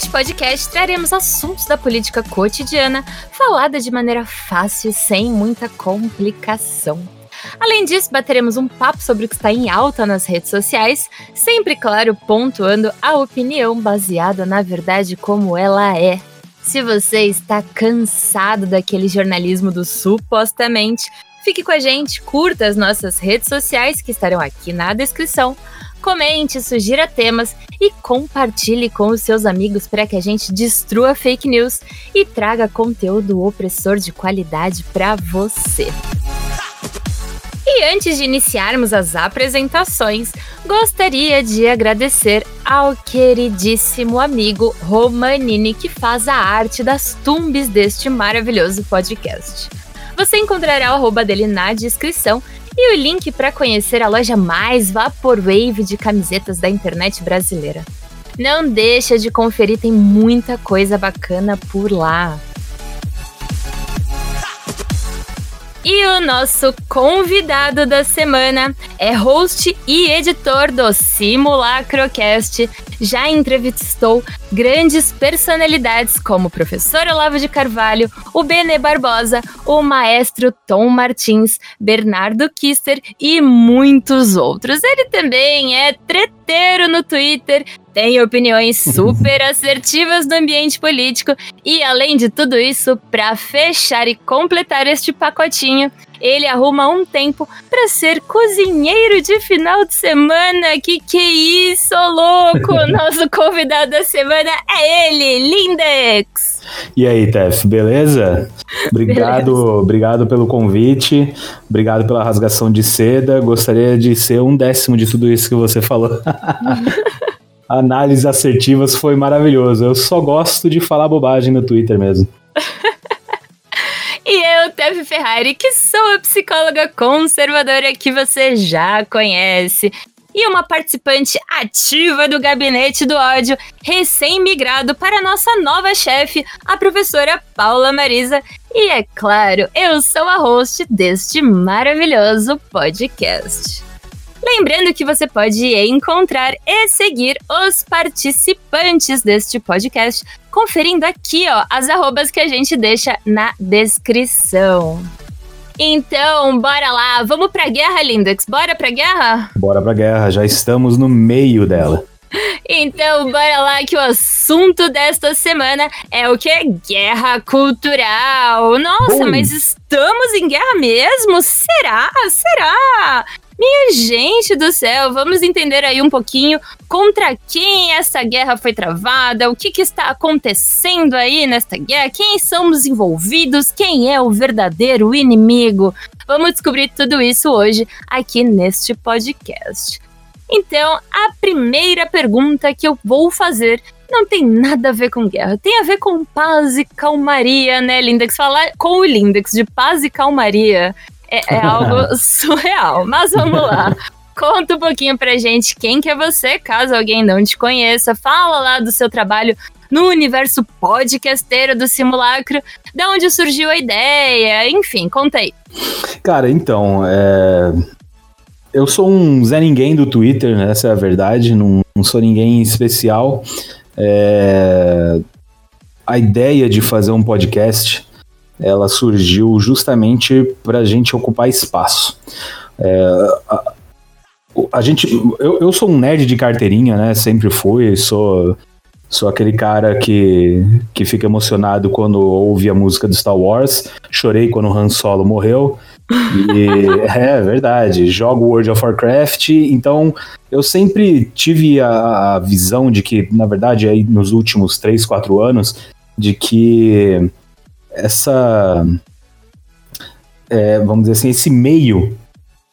Neste podcast traremos assuntos da política cotidiana falada de maneira fácil, sem muita complicação. Além disso, bateremos um papo sobre o que está em alta nas redes sociais, sempre, claro, pontuando a opinião baseada na verdade como ela é. Se você está cansado daquele jornalismo do supostamente, fique com a gente, curta as nossas redes sociais que estarão aqui na descrição comente, sugira temas e compartilhe com os seus amigos para que a gente destrua fake news e traga conteúdo opressor de qualidade para você. E antes de iniciarmos as apresentações, gostaria de agradecer ao queridíssimo amigo Romanini que faz a arte das tumbes deste maravilhoso podcast. Você encontrará o arroba dele na descrição e o link para conhecer a loja mais vaporwave de camisetas da internet brasileira. Não deixa de conferir, tem muita coisa bacana por lá. E o nosso convidado da semana é host e editor do Simulacrocast. Já entrevistou grandes personalidades como o professor Olavo de Carvalho, o Benê Barbosa, o maestro Tom Martins, Bernardo Kister e muitos outros. Ele também é treteiro no Twitter, tem opiniões super assertivas no ambiente político e, além de tudo isso, para fechar e completar este pacotinho, ele arruma um tempo para ser cozinheiro de final de semana. Que que é isso, louco? Nosso convidado da semana é ele, Lindex. E aí, Tef, beleza? Obrigado, beleza. obrigado pelo convite, obrigado pela rasgação de seda. Gostaria de ser um décimo de tudo isso que você falou. Análises assertivas foi maravilhoso. Eu só gosto de falar bobagem no Twitter mesmo. E eu, Tev Ferrari, que sou a psicóloga conservadora que você já conhece. E uma participante ativa do Gabinete do Ódio, recém-migrado para nossa nova chefe, a professora Paula Marisa. E é claro, eu sou a host deste maravilhoso podcast. Lembrando que você pode encontrar e seguir os participantes deste podcast, conferindo aqui, ó, as arrobas que a gente deixa na descrição. Então, bora lá, vamos pra guerra, Lindex? Bora pra guerra? Bora pra guerra, já estamos no meio dela. Então, bora lá que o assunto desta semana é o que? Guerra cultural. Nossa, Bom. mas estamos em guerra mesmo? Será? Será? Minha gente do céu, vamos entender aí um pouquinho contra quem essa guerra foi travada, o que, que está acontecendo aí nesta guerra, quem são os envolvidos, quem é o verdadeiro inimigo. Vamos descobrir tudo isso hoje aqui neste podcast. Então, a primeira pergunta que eu vou fazer não tem nada a ver com guerra, tem a ver com paz e calmaria, né, Lindex? Falar com o Lindex de paz e calmaria é, é algo surreal. Mas vamos lá. Conta um pouquinho pra gente quem que é você, caso alguém não te conheça. Fala lá do seu trabalho no universo podcasteiro do simulacro, da onde surgiu a ideia, enfim, conta aí. Cara, então, é... eu sou um Zé Ninguém do Twitter, né? essa é a verdade, não, não sou ninguém especial. É... A ideia de fazer um podcast ela surgiu justamente para a gente ocupar espaço. É, a, a, gente, eu, eu sou um nerd de carteirinha, né? Sempre fui, sou Sou aquele cara que, que fica emocionado quando ouve a música do Star Wars. Chorei quando o Han Solo morreu. E é verdade. Jogo World of Warcraft. Então, eu sempre tive a, a visão de que, na verdade, aí nos últimos 3, 4 anos, de que essa. É, vamos dizer assim, esse meio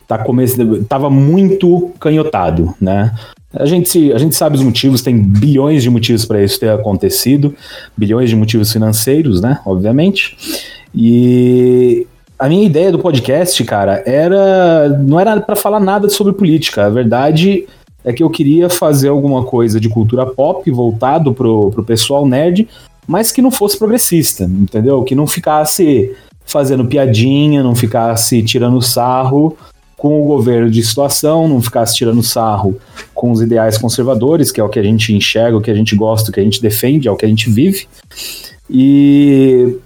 tá começando, tava muito canhotado, né? A gente, a gente sabe os motivos, tem bilhões de motivos para isso ter acontecido, bilhões de motivos financeiros, né? Obviamente. E a minha ideia do podcast, cara, era não era para falar nada sobre política. A verdade é que eu queria fazer alguma coisa de cultura pop voltado pro, pro pessoal nerd, mas que não fosse progressista, entendeu? Que não ficasse fazendo piadinha, não ficasse tirando sarro com o governo de situação, não ficasse tirando sarro com os ideais conservadores, que é o que a gente enxerga, o que a gente gosta, o que a gente defende, é o que a gente vive. E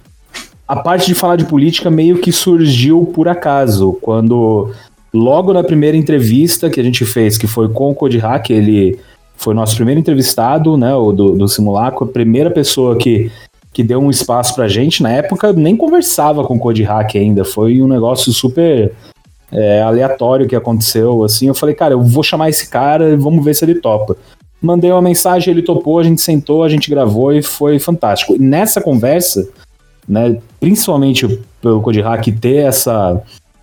a parte de falar de política meio que surgiu por acaso, quando logo na primeira entrevista que a gente fez, que foi com o Code Hack, ele foi nosso primeiro entrevistado, né, o do, do simulacro, a primeira pessoa que, que deu um espaço pra gente, na época nem conversava com o Code Hack ainda, foi um negócio super é, aleatório que aconteceu, assim, eu falei, cara, eu vou chamar esse cara e vamos ver se ele topa. Mandei uma mensagem, ele topou, a gente sentou, a gente gravou e foi fantástico. E nessa conversa, né? Principalmente pelo Code Hack ter essa,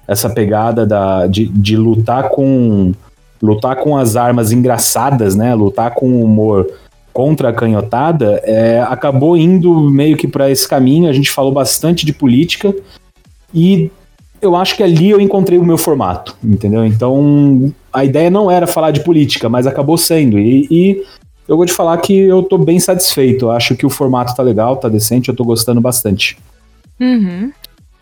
essa pegada da, de, de lutar com lutar com as armas engraçadas, né? Lutar com humor contra a canhotada, é, acabou indo meio que para esse caminho. A gente falou bastante de política e eu acho que ali eu encontrei o meu formato, entendeu? Então a ideia não era falar de política, mas acabou sendo. E, e eu vou te falar que eu tô bem satisfeito. Eu acho que o formato tá legal, tá decente, eu tô gostando bastante. Uhum.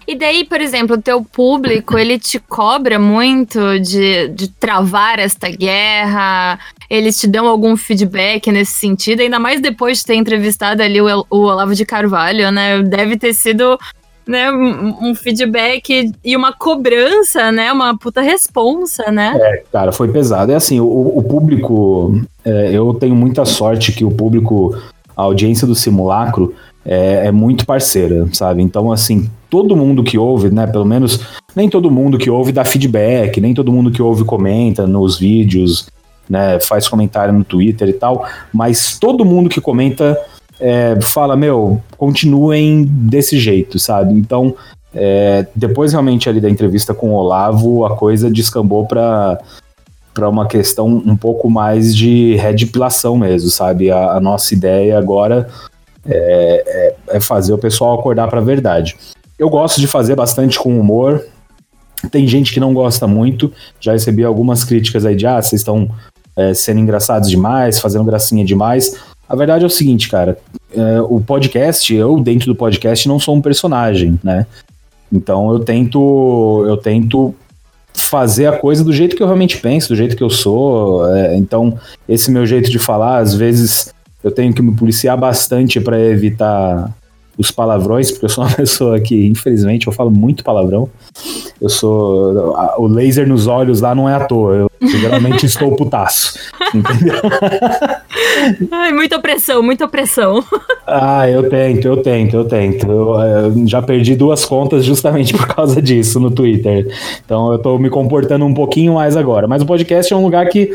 E daí, por exemplo, o teu público, ele te cobra muito de, de travar esta guerra? Eles te dão algum feedback nesse sentido? Ainda mais depois de ter entrevistado ali o, o Olavo de Carvalho, né? Deve ter sido né, um, feedback e uma cobrança, né, uma puta responsa, né? É, cara, foi pesado. É assim, o, o público, é, eu tenho muita sorte que o público, a audiência do simulacro é, é, muito parceira, sabe? Então, assim, todo mundo que ouve, né, pelo menos, nem todo mundo que ouve dá feedback, nem todo mundo que ouve comenta nos vídeos, né, faz comentário no Twitter e tal, mas todo mundo que comenta é, fala, meu, continuem desse jeito, sabe? Então, é, depois realmente ali da entrevista com o Olavo, a coisa descambou para para uma questão um pouco mais de redipilação mesmo, sabe? A, a nossa ideia agora é, é, é fazer o pessoal acordar para a verdade. Eu gosto de fazer bastante com humor. Tem gente que não gosta muito. Já recebi algumas críticas aí de ah, vocês estão é, sendo engraçados demais, fazendo gracinha demais. A verdade é o seguinte, cara. É, o podcast, eu dentro do podcast não sou um personagem, né? Então eu tento, eu tento fazer a coisa do jeito que eu realmente penso, do jeito que eu sou. É, então esse meu jeito de falar, às vezes eu tenho que me policiar bastante para evitar os palavrões, porque eu sou uma pessoa que, infelizmente, eu falo muito palavrão. Eu sou. O laser nos olhos lá não é à toa. Eu, geralmente estou putaço. Entendeu? Ai, muita pressão, muita pressão. Ah, eu tento, eu tento, eu tento. Eu, eu, já perdi duas contas justamente por causa disso no Twitter. Então eu tô me comportando um pouquinho mais agora. Mas o podcast é um lugar que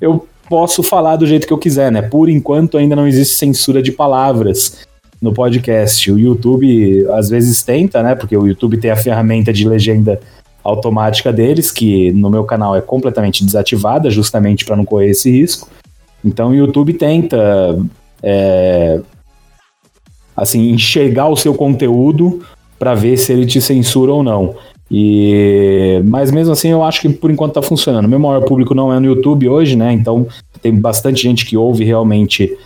eu posso falar do jeito que eu quiser, né? Por enquanto ainda não existe censura de palavras no podcast. O YouTube às vezes tenta, né? Porque o YouTube tem a ferramenta de legenda automática deles, que no meu canal é completamente desativada, justamente para não correr esse risco. Então o YouTube tenta é, assim enxergar o seu conteúdo para ver se ele te censura ou não. E mas mesmo assim eu acho que por enquanto tá funcionando. Meu maior público não é no YouTube hoje, né? Então tem bastante gente que ouve realmente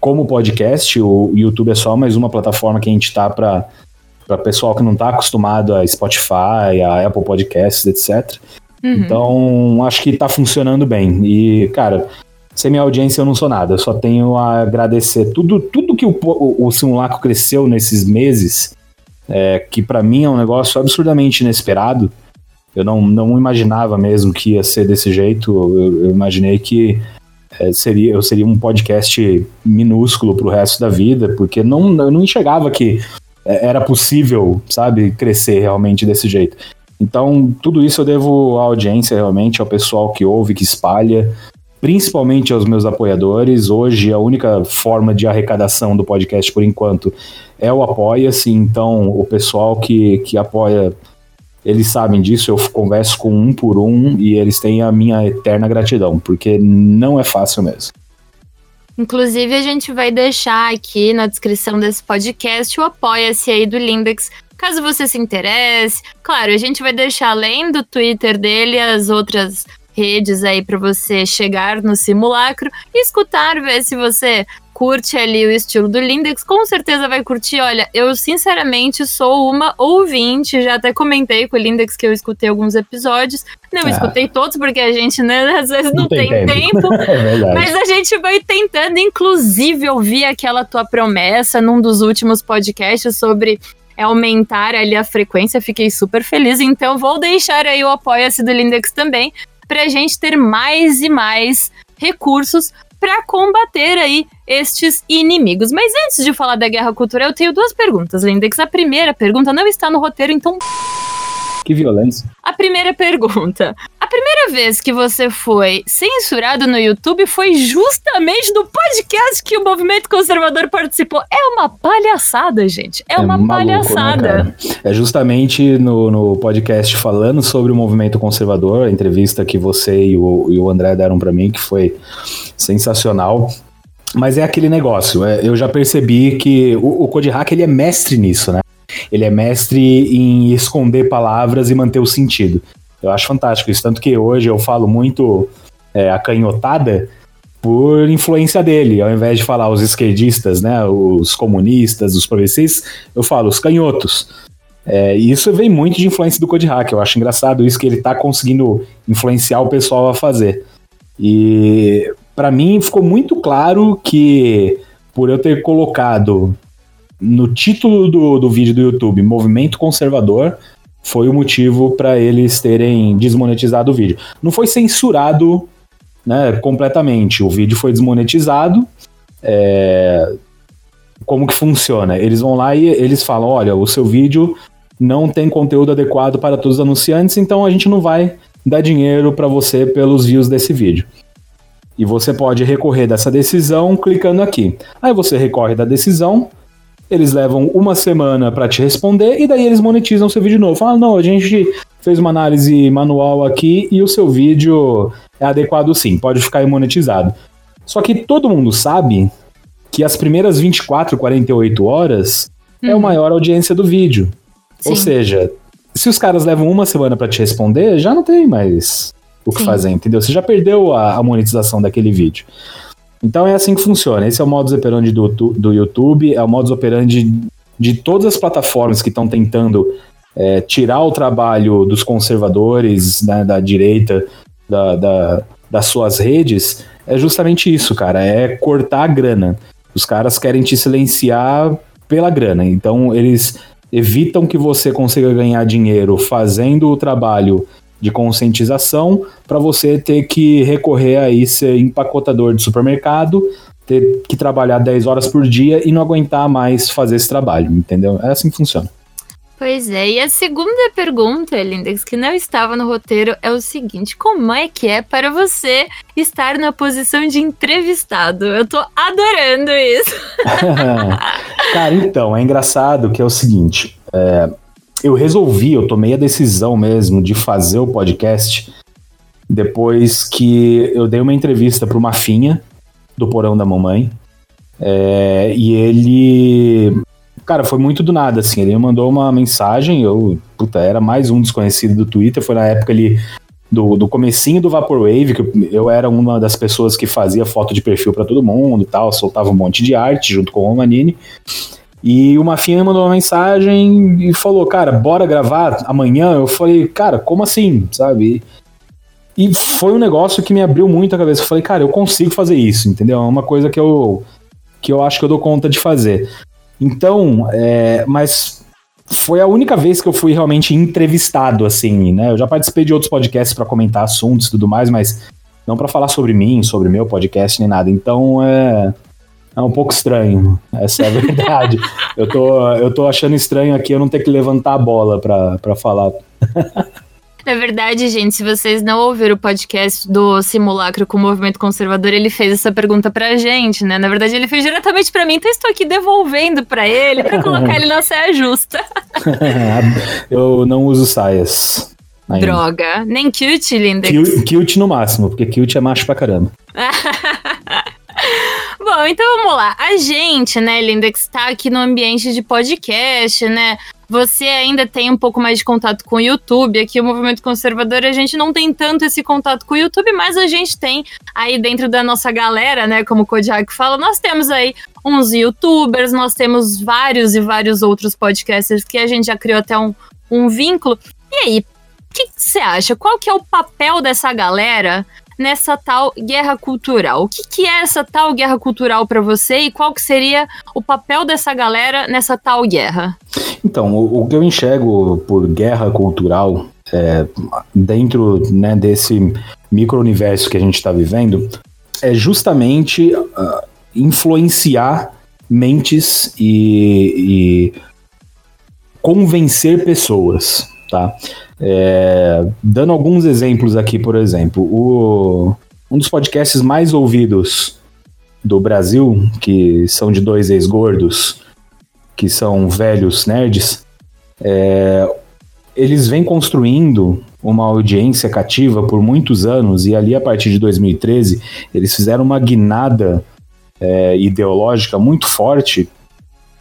como podcast. O YouTube é só mais uma plataforma que a gente tá para para pessoal que não está acostumado a Spotify, a Apple Podcasts, etc. Uhum. Então, acho que está funcionando bem. E, cara, sem minha audiência eu não sou nada. Eu só tenho a agradecer tudo, tudo que o, o, o simulacro cresceu nesses meses, é, que para mim é um negócio absurdamente inesperado. Eu não, não imaginava mesmo que ia ser desse jeito. Eu, eu imaginei que é, seria, eu seria um podcast minúsculo pro resto da vida, porque não, eu não enxergava que é, era possível, sabe, crescer realmente desse jeito. Então, tudo isso eu devo à audiência, realmente, ao pessoal que ouve, que espalha, principalmente aos meus apoiadores. Hoje, a única forma de arrecadação do podcast, por enquanto, é o Apoia-se. Então, o pessoal que, que apoia, eles sabem disso. Eu converso com um por um e eles têm a minha eterna gratidão, porque não é fácil mesmo. Inclusive, a gente vai deixar aqui na descrição desse podcast o apoia-se aí do Lindex, caso você se interesse. Claro, a gente vai deixar além do Twitter dele as outras redes aí para você chegar no simulacro e escutar, ver se você curte ali o estilo do Lindex, com certeza vai curtir. Olha, eu sinceramente sou uma ouvinte, já até comentei com o Lindex que eu escutei alguns episódios. Não ah. escutei todos, porque a gente, né, às vezes não, não tem, tem, tempo. tempo é mas a gente vai tentando, inclusive, ouvir aquela tua promessa num dos últimos podcasts sobre aumentar ali a frequência. Fiquei super feliz. Então, vou deixar aí o apoia-se do Lindex também, pra gente ter mais e mais recursos para combater aí estes inimigos. Mas antes de falar da guerra cultural, eu tenho duas perguntas, Lindex. A primeira pergunta não está no roteiro, então que violência. A primeira pergunta. A primeira vez que você foi censurado no YouTube foi justamente do podcast que o movimento conservador participou. É uma palhaçada, gente. É, é uma maluco, né, palhaçada. Né, é justamente no, no podcast falando sobre o movimento conservador, a entrevista que você e o, e o André deram para mim, que foi sensacional. Mas é aquele negócio, é, eu já percebi que o, o Code Hack ele é mestre nisso, né? Ele é mestre em esconder palavras e manter o sentido. Eu acho fantástico isso. Tanto que hoje eu falo muito é, acanhotada por influência dele. Ao invés de falar os esquerdistas, né, os comunistas, os progressistas, eu falo os canhotos. É, e isso vem muito de influência do Code Hack. Eu acho engraçado isso que ele está conseguindo influenciar o pessoal a fazer. E para mim ficou muito claro que por eu ter colocado no título do, do vídeo do YouTube, Movimento Conservador, foi o motivo para eles terem desmonetizado o vídeo. Não foi censurado né, completamente, o vídeo foi desmonetizado. É... Como que funciona? Eles vão lá e eles falam: olha, o seu vídeo não tem conteúdo adequado para todos os anunciantes, então a gente não vai dar dinheiro para você pelos views desse vídeo. E você pode recorrer dessa decisão clicando aqui. Aí você recorre da decisão, eles levam uma semana para te responder e daí eles monetizam o seu vídeo novo. Falam, não, a gente fez uma análise manual aqui e o seu vídeo é adequado sim, pode ficar monetizado. Só que todo mundo sabe que as primeiras 24, 48 horas hum. é a uhum. maior audiência do vídeo. Sim. Ou seja, se os caras levam uma semana para te responder, já não tem mais o que sim. fazer, entendeu? Você já perdeu a, a monetização daquele vídeo. Então é assim que funciona. Esse é o modus operandi do, do YouTube, é o modus operandi de todas as plataformas que estão tentando é, tirar o trabalho dos conservadores, né, da direita, da, da, das suas redes. É justamente isso, cara. É cortar a grana. Os caras querem te silenciar pela grana. Então eles evitam que você consiga ganhar dinheiro fazendo o trabalho de conscientização para você ter que recorrer a ser empacotador de supermercado, ter que trabalhar 10 horas por dia e não aguentar mais fazer esse trabalho, entendeu? É assim que funciona. Pois é, e a segunda pergunta, Lindex, que não estava no roteiro, é o seguinte: como é que é para você estar na posição de entrevistado? Eu tô adorando isso. Cara, então, é engraçado que é o seguinte: é, eu resolvi, eu tomei a decisão mesmo de fazer o podcast depois que eu dei uma entrevista para uma finha do Porão da Mamãe. É, e ele. Cara, foi muito do nada, assim. Ele me mandou uma mensagem, eu. Puta, era mais um desconhecido do Twitter. Foi na época ali do, do comecinho do Vaporwave, que eu era uma das pessoas que fazia foto de perfil para todo mundo e tal, soltava um monte de arte junto com o Romanini. E o Mafinha mandou uma mensagem e falou, cara, bora gravar amanhã? Eu falei, cara, como assim, sabe? E foi um negócio que me abriu muito a cabeça. Eu falei, cara, eu consigo fazer isso, entendeu? É uma coisa que eu, que eu acho que eu dou conta de fazer. Então, é, mas foi a única vez que eu fui realmente entrevistado, assim, né? Eu já participei de outros podcasts para comentar assuntos e tudo mais, mas não para falar sobre mim, sobre meu podcast nem nada. Então, é é um pouco estranho, essa é a verdade. eu, tô, eu tô achando estranho aqui eu não ter que levantar a bola para falar. Na verdade, gente, se vocês não ouviram o podcast do Simulacro com o Movimento Conservador, ele fez essa pergunta pra gente, né? Na verdade, ele fez diretamente para mim, então estou aqui devolvendo para ele, para colocar ele na saia justa. eu não uso saias. Ainda. Droga. Nem cute, linda. Cute no máximo, porque cute é macho pra caramba. Bom, então vamos lá. A gente, né, Linda, que está aqui no ambiente de podcast, né? você ainda tem um pouco mais de contato com o YouTube. Aqui o movimento conservador, a gente não tem tanto esse contato com o YouTube, mas a gente tem aí dentro da nossa galera, né? Como o Kodiak fala, nós temos aí uns youtubers, nós temos vários e vários outros podcasters que a gente já criou até um, um vínculo. E aí, o que você acha? Qual que é o papel dessa galera nessa tal guerra cultural. O que, que é essa tal guerra cultural para você e qual que seria o papel dessa galera nessa tal guerra? Então, o, o que eu enxergo por guerra cultural é, dentro né, desse micro-universo que a gente está vivendo é justamente uh, influenciar mentes e, e convencer pessoas, tá? É, dando alguns exemplos aqui, por exemplo, o, um dos podcasts mais ouvidos do Brasil, que são de dois ex-gordos, que são velhos nerds, é, eles vêm construindo uma audiência cativa por muitos anos e ali a partir de 2013 eles fizeram uma guinada é, ideológica muito forte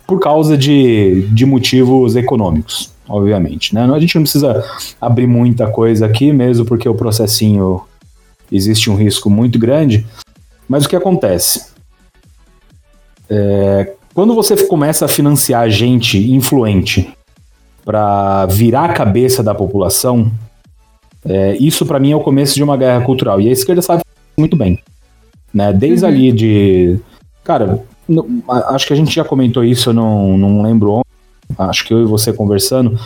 por causa de, de motivos econômicos obviamente. Né? A gente não precisa abrir muita coisa aqui, mesmo porque o processinho existe um risco muito grande. Mas o que acontece? É, quando você começa a financiar gente influente para virar a cabeça da população, é, isso para mim é o começo de uma guerra cultural. E a esquerda sabe muito bem. Né? Desde uhum. ali de. Cara, acho que a gente já comentou isso, eu não, não lembro onde acho que eu e você conversando,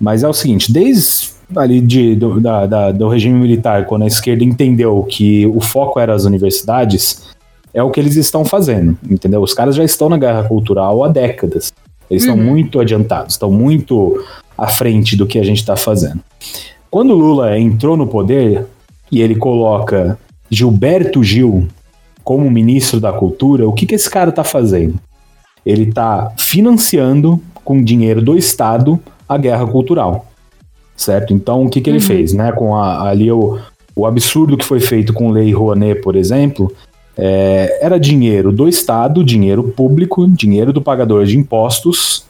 mas é o seguinte, desde ali de, do, da, da, do regime militar, quando a esquerda entendeu que o foco era as universidades, é o que eles estão fazendo, entendeu? Os caras já estão na guerra cultural há décadas. Eles uhum. estão muito adiantados, estão muito à frente do que a gente está fazendo. Quando Lula entrou no poder e ele coloca Gilberto Gil como ministro da Cultura, o que, que esse cara está fazendo? Ele está financiando com dinheiro do Estado a guerra cultural. Certo? Então, o que, que ele uhum. fez? Né? Com a, ali o, o absurdo que foi feito com Lei Rouanet, por exemplo, é, era dinheiro do Estado, dinheiro público, dinheiro do pagador de impostos,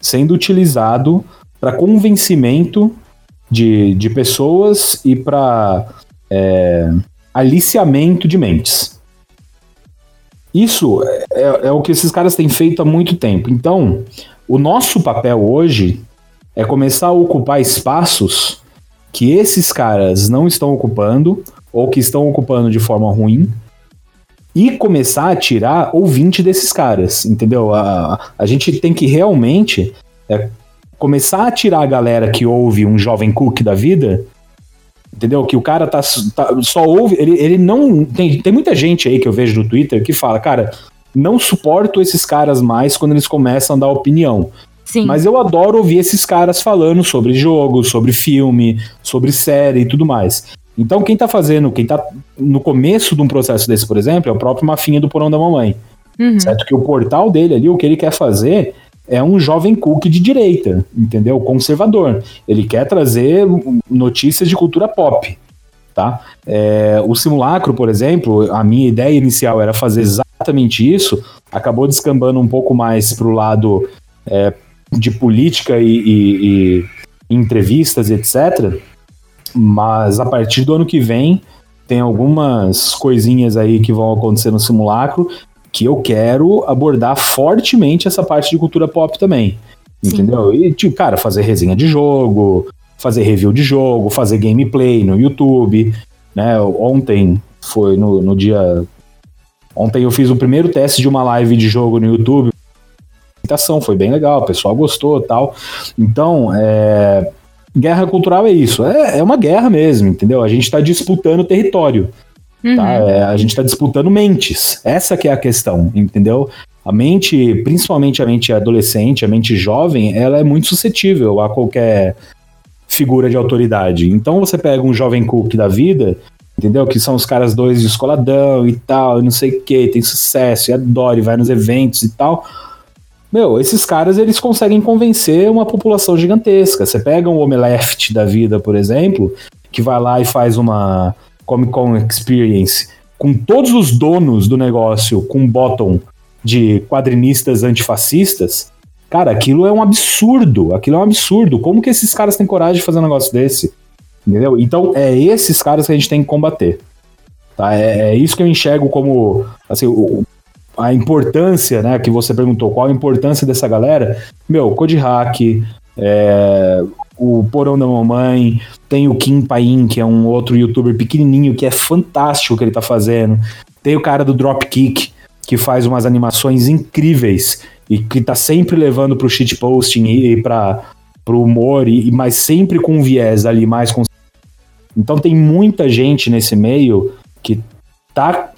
sendo utilizado para convencimento de, de pessoas e para é, aliciamento de mentes. Isso é, é, o que esses caras têm feito há muito tempo. Então, o nosso papel hoje é começar a ocupar espaços que esses caras não estão ocupando ou que estão ocupando de forma ruim e começar a tirar ouvinte desses caras, entendeu? A, a gente tem que realmente é, começar a tirar a galera que ouve um jovem cook da vida, entendeu? Que o cara tá, tá só ouve, ele, ele não tem, tem muita gente aí que eu vejo no Twitter que fala, cara, não suporto esses caras mais quando eles começam a dar opinião. Sim. Mas eu adoro ouvir esses caras falando sobre jogo, sobre filme, sobre série e tudo mais. Então, quem tá fazendo, quem tá no começo de um processo desse, por exemplo, é o próprio Mafinha do Porão da Mamãe. Uhum. Certo? Que o portal dele ali, o que ele quer fazer é um jovem cook de direita, entendeu? Conservador. Ele quer trazer notícias de cultura pop. Tá? É, o simulacro, por exemplo, a minha ideia inicial era fazer exatamente isso, acabou descambando um pouco mais para o lado é, de política e, e, e entrevistas, etc. Mas a partir do ano que vem, tem algumas coisinhas aí que vão acontecer no simulacro que eu quero abordar fortemente essa parte de cultura pop também. Sim. Entendeu? E, tipo, cara, fazer resenha de jogo, fazer review de jogo, fazer gameplay no YouTube. Né? Ontem foi no, no dia Ontem eu fiz o primeiro teste de uma live de jogo no YouTube. Foi bem legal, o pessoal gostou tal. Então, é, guerra cultural é isso. É, é uma guerra mesmo, entendeu? A gente está disputando território. Tá? Uhum. Tá? É, a gente está disputando mentes. Essa que é a questão, entendeu? A mente, principalmente a mente adolescente, a mente jovem, ela é muito suscetível a qualquer figura de autoridade. Então você pega um jovem cook da vida, entendeu? Que são os caras dois de escoladão e tal, e não sei o que, tem sucesso, e adora, e vai nos eventos e tal. Meu, esses caras eles conseguem convencer uma população gigantesca. Você pega um Omeleft da vida, por exemplo, que vai lá e faz uma Comic Con Experience com todos os donos do negócio com bottom de quadrinistas antifascistas. Cara, aquilo é um absurdo. Aquilo é um absurdo. Como que esses caras têm coragem de fazer um negócio desse? Entendeu? Então, é esses caras que a gente tem que combater. Tá? É, é isso que eu enxergo como assim, o, a importância, né? Que você perguntou, qual a importância dessa galera? Meu, Code Hack, é, o Porão da Mamãe, tem o Kim Paim, que é um outro youtuber pequenininho, que é fantástico o que ele tá fazendo. Tem o cara do Dropkick, que faz umas animações incríveis e que tá sempre levando pro shitposting e para pro humor, e, mas sempre com viés ali mais. Então tem muita gente nesse meio que tá,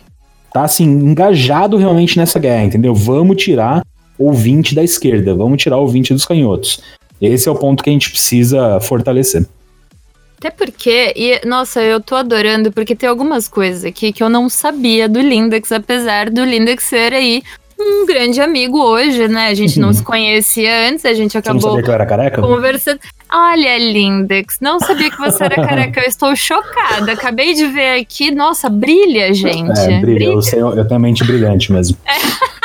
tá assim, engajado realmente nessa guerra, entendeu? Vamos tirar o 20 da esquerda, vamos tirar o 20 dos canhotos. Esse é o ponto que a gente precisa fortalecer. Até porque, e nossa, eu tô adorando, porque tem algumas coisas aqui que eu não sabia do Lindex, apesar do Lindex ser aí um grande amigo hoje, né? A gente não uhum. se conhecia antes, a gente acabou. Você não sabia que eu era careca? Conversando. Olha, Lindex, não sabia que você era careca. Eu estou chocada. Acabei de ver aqui. Nossa, brilha, gente. É, brilha. brilha. Eu, sei, eu tenho a mente brilhante mesmo.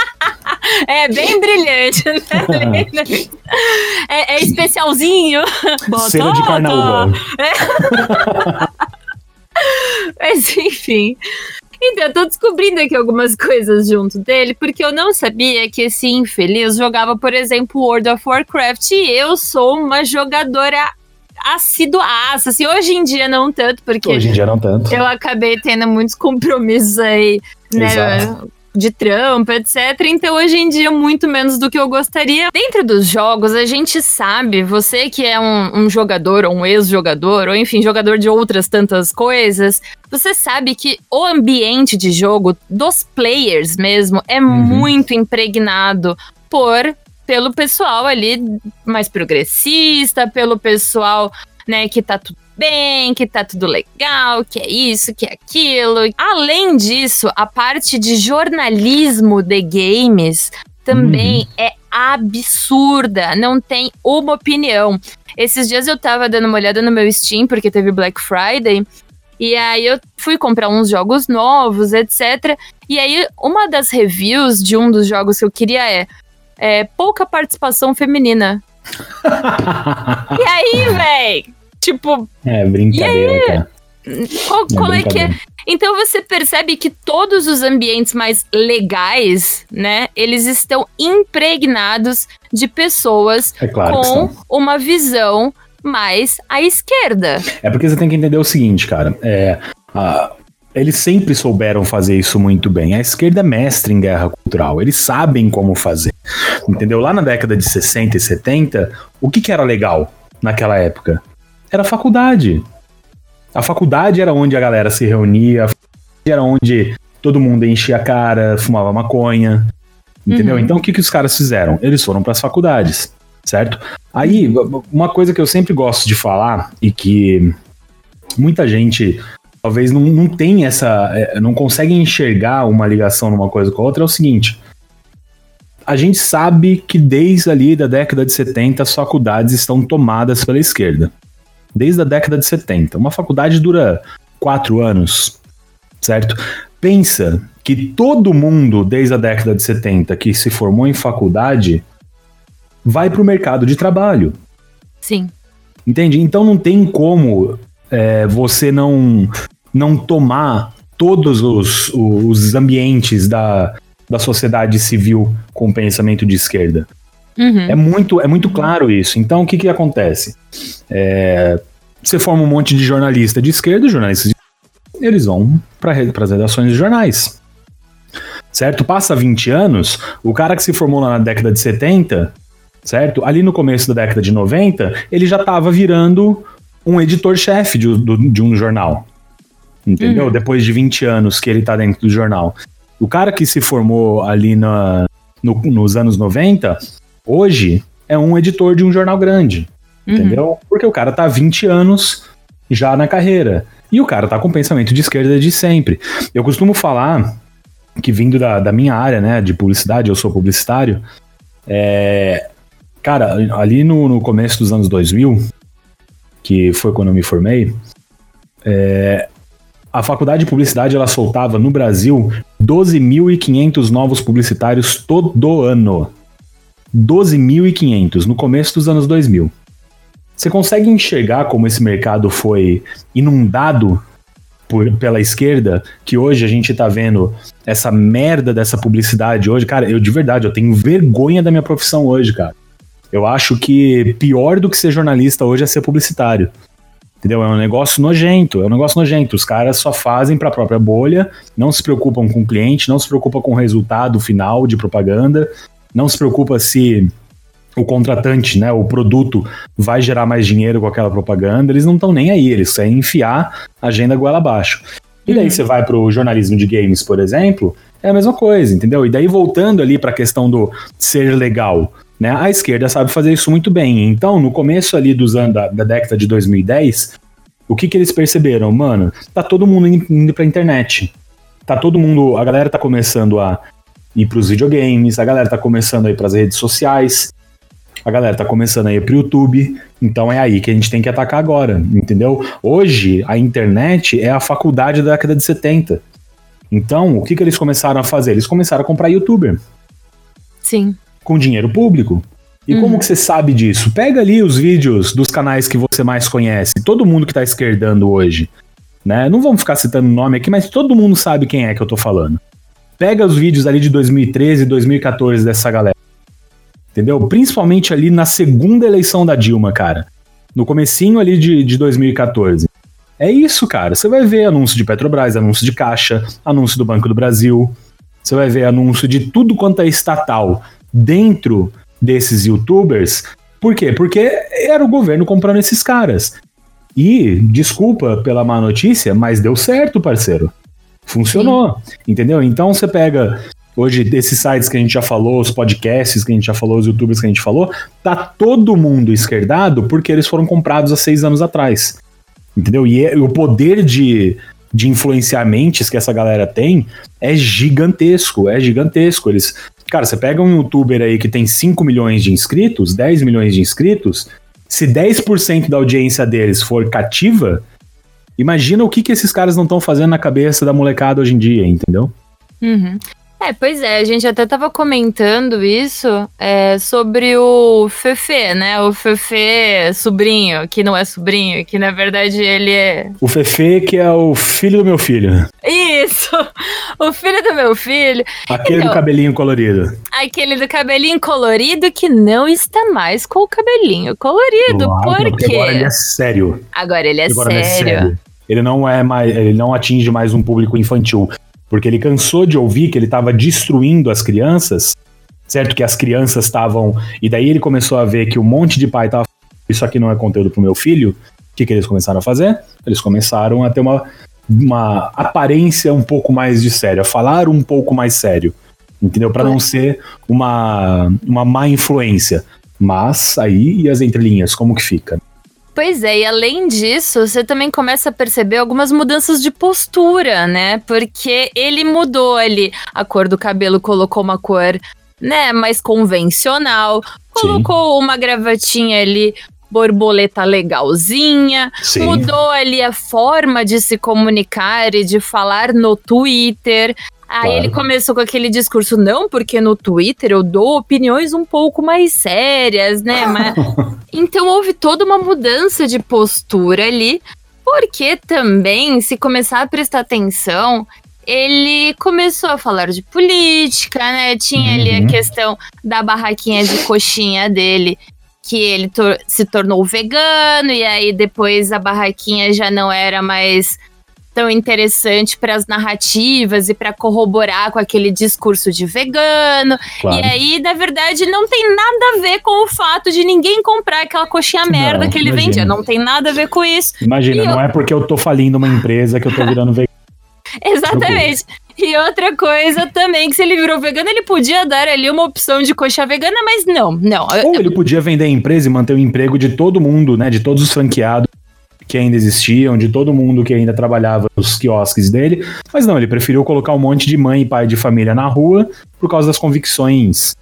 É, bem brilhante, né? é, é especialzinho. Cera de carnaval. É. Mas enfim. Então, eu tô descobrindo aqui algumas coisas junto dele, porque eu não sabia que esse infeliz jogava, por exemplo, World of Warcraft, e eu sou uma jogadora assiduaça, assim, hoje em dia não tanto, porque... Hoje em dia não tanto. Eu acabei tendo muitos compromissos aí, né, Exato de trampo, etc. Então, hoje em dia, muito menos do que eu gostaria. Dentro dos jogos, a gente sabe, você que é um, um jogador, ou um ex-jogador, ou enfim, jogador de outras tantas coisas, você sabe que o ambiente de jogo dos players mesmo é uhum. muito impregnado por pelo pessoal ali mais progressista, pelo pessoal, né, que tá bem, que tá tudo legal, que é isso, que é aquilo. Além disso, a parte de jornalismo de games também uhum. é absurda, não tem uma opinião. Esses dias eu tava dando uma olhada no meu Steam, porque teve Black Friday, e aí eu fui comprar uns jogos novos, etc. E aí uma das reviews de um dos jogos que eu queria é, é pouca participação feminina. e aí, véi, Tipo. É, brincadeira, cara. Qual, é qual é, que é? Então você percebe que todos os ambientes mais legais, né, eles estão impregnados de pessoas é claro com uma visão mais à esquerda. É porque você tem que entender o seguinte, cara. É, a, eles sempre souberam fazer isso muito bem. A esquerda é mestre em guerra cultural. Eles sabem como fazer. Entendeu? Lá na década de 60 e 70, o que, que era legal naquela época? Era a faculdade. A faculdade era onde a galera se reunia, era onde todo mundo enchia a cara, fumava maconha. Entendeu? Uhum. Então o que, que os caras fizeram? Eles foram para as faculdades, certo? Aí, uma coisa que eu sempre gosto de falar e que muita gente talvez não, não tem essa. É, não consegue enxergar uma ligação numa coisa com a outra é o seguinte. A gente sabe que desde ali da década de 70 as faculdades estão tomadas pela esquerda desde a década de 70. Uma faculdade dura quatro anos, certo? Pensa que todo mundo, desde a década de 70, que se formou em faculdade, vai para o mercado de trabalho. Sim. Entende? Então não tem como é, você não, não tomar todos os, os ambientes da, da sociedade civil com pensamento de esquerda. Uhum. É, muito, é muito claro isso. Então, o que, que acontece? É, você forma um monte de jornalista de esquerda, jornalistas de eles vão para as redações de jornais. Certo? Passa 20 anos, o cara que se formou lá na década de 70, certo? Ali no começo da década de 90, ele já estava virando um editor-chefe de, de, um jornal. Entendeu? Uhum. Depois de 20 anos que ele está dentro do jornal. O cara que se formou ali na, no, nos anos 90, hoje é um editor de um jornal grande. Uhum. Entendeu? Porque o cara tá há 20 anos já na carreira. E o cara tá com pensamento de esquerda de sempre. Eu costumo falar que vindo da, da minha área, né, de publicidade, eu sou publicitário, é, cara, ali no, no começo dos anos 2000, que foi quando eu me formei, é, a faculdade de publicidade ela soltava no Brasil 12.500 novos publicitários todo ano. 12.500 no começo dos anos 2000. Você consegue enxergar como esse mercado foi inundado por, pela esquerda, que hoje a gente tá vendo essa merda dessa publicidade hoje? Cara, eu de verdade, eu tenho vergonha da minha profissão hoje, cara. Eu acho que pior do que ser jornalista hoje é ser publicitário. Entendeu? É um negócio nojento, é um negócio nojento. Os caras só fazem para a própria bolha, não se preocupam com o cliente, não se preocupam com o resultado final de propaganda, não se preocupa se o contratante, né, o produto vai gerar mais dinheiro com aquela propaganda, eles não estão nem aí, eles querem enfiar a agenda goela abaixo. E daí uhum. você vai pro jornalismo de games, por exemplo, é a mesma coisa, entendeu? E daí voltando ali para a questão do ser legal, né? A esquerda sabe fazer isso muito bem. Então, no começo ali dos anos da, da década de 2010, o que que eles perceberam? Mano, tá todo mundo indo, pra internet. Tá todo mundo, a galera tá começando a ir pros videogames, a galera tá começando a ir pras redes sociais, a galera tá começando a ir pro YouTube, então é aí que a gente tem que atacar agora, entendeu? Hoje, a internet é a faculdade da década de 70. Então, o que que eles começaram a fazer? Eles começaram a comprar youtuber. Sim com dinheiro público. E uhum. como que você sabe disso? Pega ali os vídeos dos canais que você mais conhece, todo mundo que tá esquerdando hoje. Né? Não vamos ficar citando nome aqui, mas todo mundo sabe quem é que eu tô falando. Pega os vídeos ali de 2013 e 2014 dessa galera. Entendeu? Principalmente ali na segunda eleição da Dilma, cara. No comecinho ali de, de 2014. É isso, cara. Você vai ver anúncio de Petrobras, anúncio de Caixa, anúncio do Banco do Brasil. Você vai ver anúncio de tudo quanto é estatal dentro desses youtubers. Por quê? Porque era o governo comprando esses caras. E, desculpa pela má notícia, mas deu certo, parceiro. Funcionou, Sim. entendeu? Então você pega hoje desses sites que a gente já falou, os podcasts que a gente já falou, os youtubers que a gente falou, tá todo mundo esquerdado porque eles foram comprados há seis anos atrás. Entendeu? E, é, o poder de, de influenciar mentes que essa galera tem é gigantesco, é gigantesco. Eles Cara, você pega um youtuber aí que tem 5 milhões de inscritos, 10 milhões de inscritos, se 10% da audiência deles for cativa, imagina o que, que esses caras não estão fazendo na cabeça da molecada hoje em dia, entendeu? Uhum. É, pois é, a gente até tava comentando isso é, sobre o Fefe, né? O Fefe sobrinho, que não é sobrinho, que na verdade ele é. O Fefe, que é o filho do meu filho. Isso! O filho do meu filho. Aquele então, do cabelinho colorido. Aquele do cabelinho colorido que não está mais com o cabelinho colorido. Uau, por quê? Agora ele é sério. Agora ele é, agora sério. Ele é sério. Ele não é mais. Ele não atinge mais um público infantil porque ele cansou de ouvir que ele estava destruindo as crianças, certo? Que as crianças estavam. E daí ele começou a ver que um monte de pai estava. Isso aqui não é conteúdo para o meu filho. O que, que eles começaram a fazer? Eles começaram a ter uma, uma aparência um pouco mais de sério, a falar um pouco mais sério. Entendeu? Para não ser uma, uma má influência. Mas aí e as entrelinhas, como que fica? Pois é, e além disso, você também começa a perceber algumas mudanças de postura, né? Porque ele mudou ali a cor do cabelo, colocou uma cor, né, mais convencional, colocou Sim. uma gravatinha ali borboleta legalzinha, Sim. mudou ali a forma de se comunicar e de falar no Twitter. Aí claro. ele começou com aquele discurso, não, porque no Twitter eu dou opiniões um pouco mais sérias, né? Mas... então houve toda uma mudança de postura ali, porque também, se começar a prestar atenção, ele começou a falar de política, né? Tinha uhum. ali a uhum. questão da barraquinha de coxinha dele, que ele tor se tornou vegano, e aí depois a barraquinha já não era mais tão interessante para as narrativas e para corroborar com aquele discurso de vegano. Claro. E aí, na verdade, não tem nada a ver com o fato de ninguém comprar aquela coxinha merda não, que ele imagina. vendia. Não tem nada a ver com isso. Imagina, e não eu... é porque eu tô falindo uma empresa que eu tô virando vegano. Exatamente. E outra coisa também, que se ele virou vegano, ele podia dar ali uma opção de coxa vegana, mas não, não. Ou ele podia vender a empresa e manter o emprego de todo mundo, né? De todos os franqueados que ainda existiam, de todo mundo que ainda trabalhava nos quiosques dele. Mas não, ele preferiu colocar um monte de mãe e pai de família na rua por causa das convicções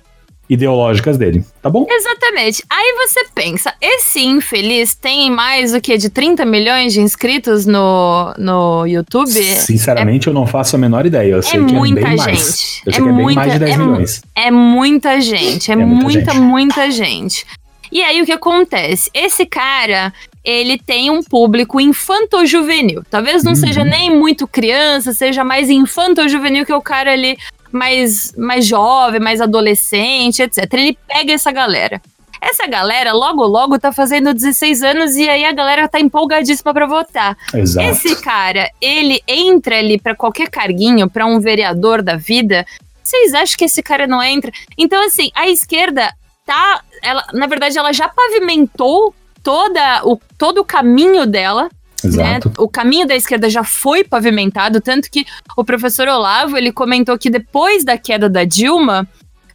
ideológicas dele, tá bom? Exatamente. Aí você pensa, esse infeliz tem mais o que de 30 milhões de inscritos no, no YouTube? Sinceramente, é, eu não faço a menor ideia. Eu sei é que muita é bem gente. mais. Eu é sei que é muita, bem mais de 10 é, milhões. É muita gente, é, É muita muita, gente. muita gente. E aí o que acontece? Esse cara, ele tem um público infanto-juvenil. Talvez não Uhum. seja nem muito criança, seja mais infanto-juvenil que é o cara ali mais, mais jovem, mais adolescente, etc. Ele pega essa galera. Essa galera, logo, logo, tá fazendo 16 anos e aí a galera tá empolgadíssima pra votar. Exato. Esse cara, ele entra ali pra qualquer carguinho, pra um vereador da vida. Vocês acham que esse cara não entra? Então, assim, a esquerda tá. Ela, na verdade, ela já pavimentou toda o, todo o caminho dela. Né? O caminho da esquerda já foi pavimentado, tanto que o professor Olavo ele comentou que depois da queda da Dilma,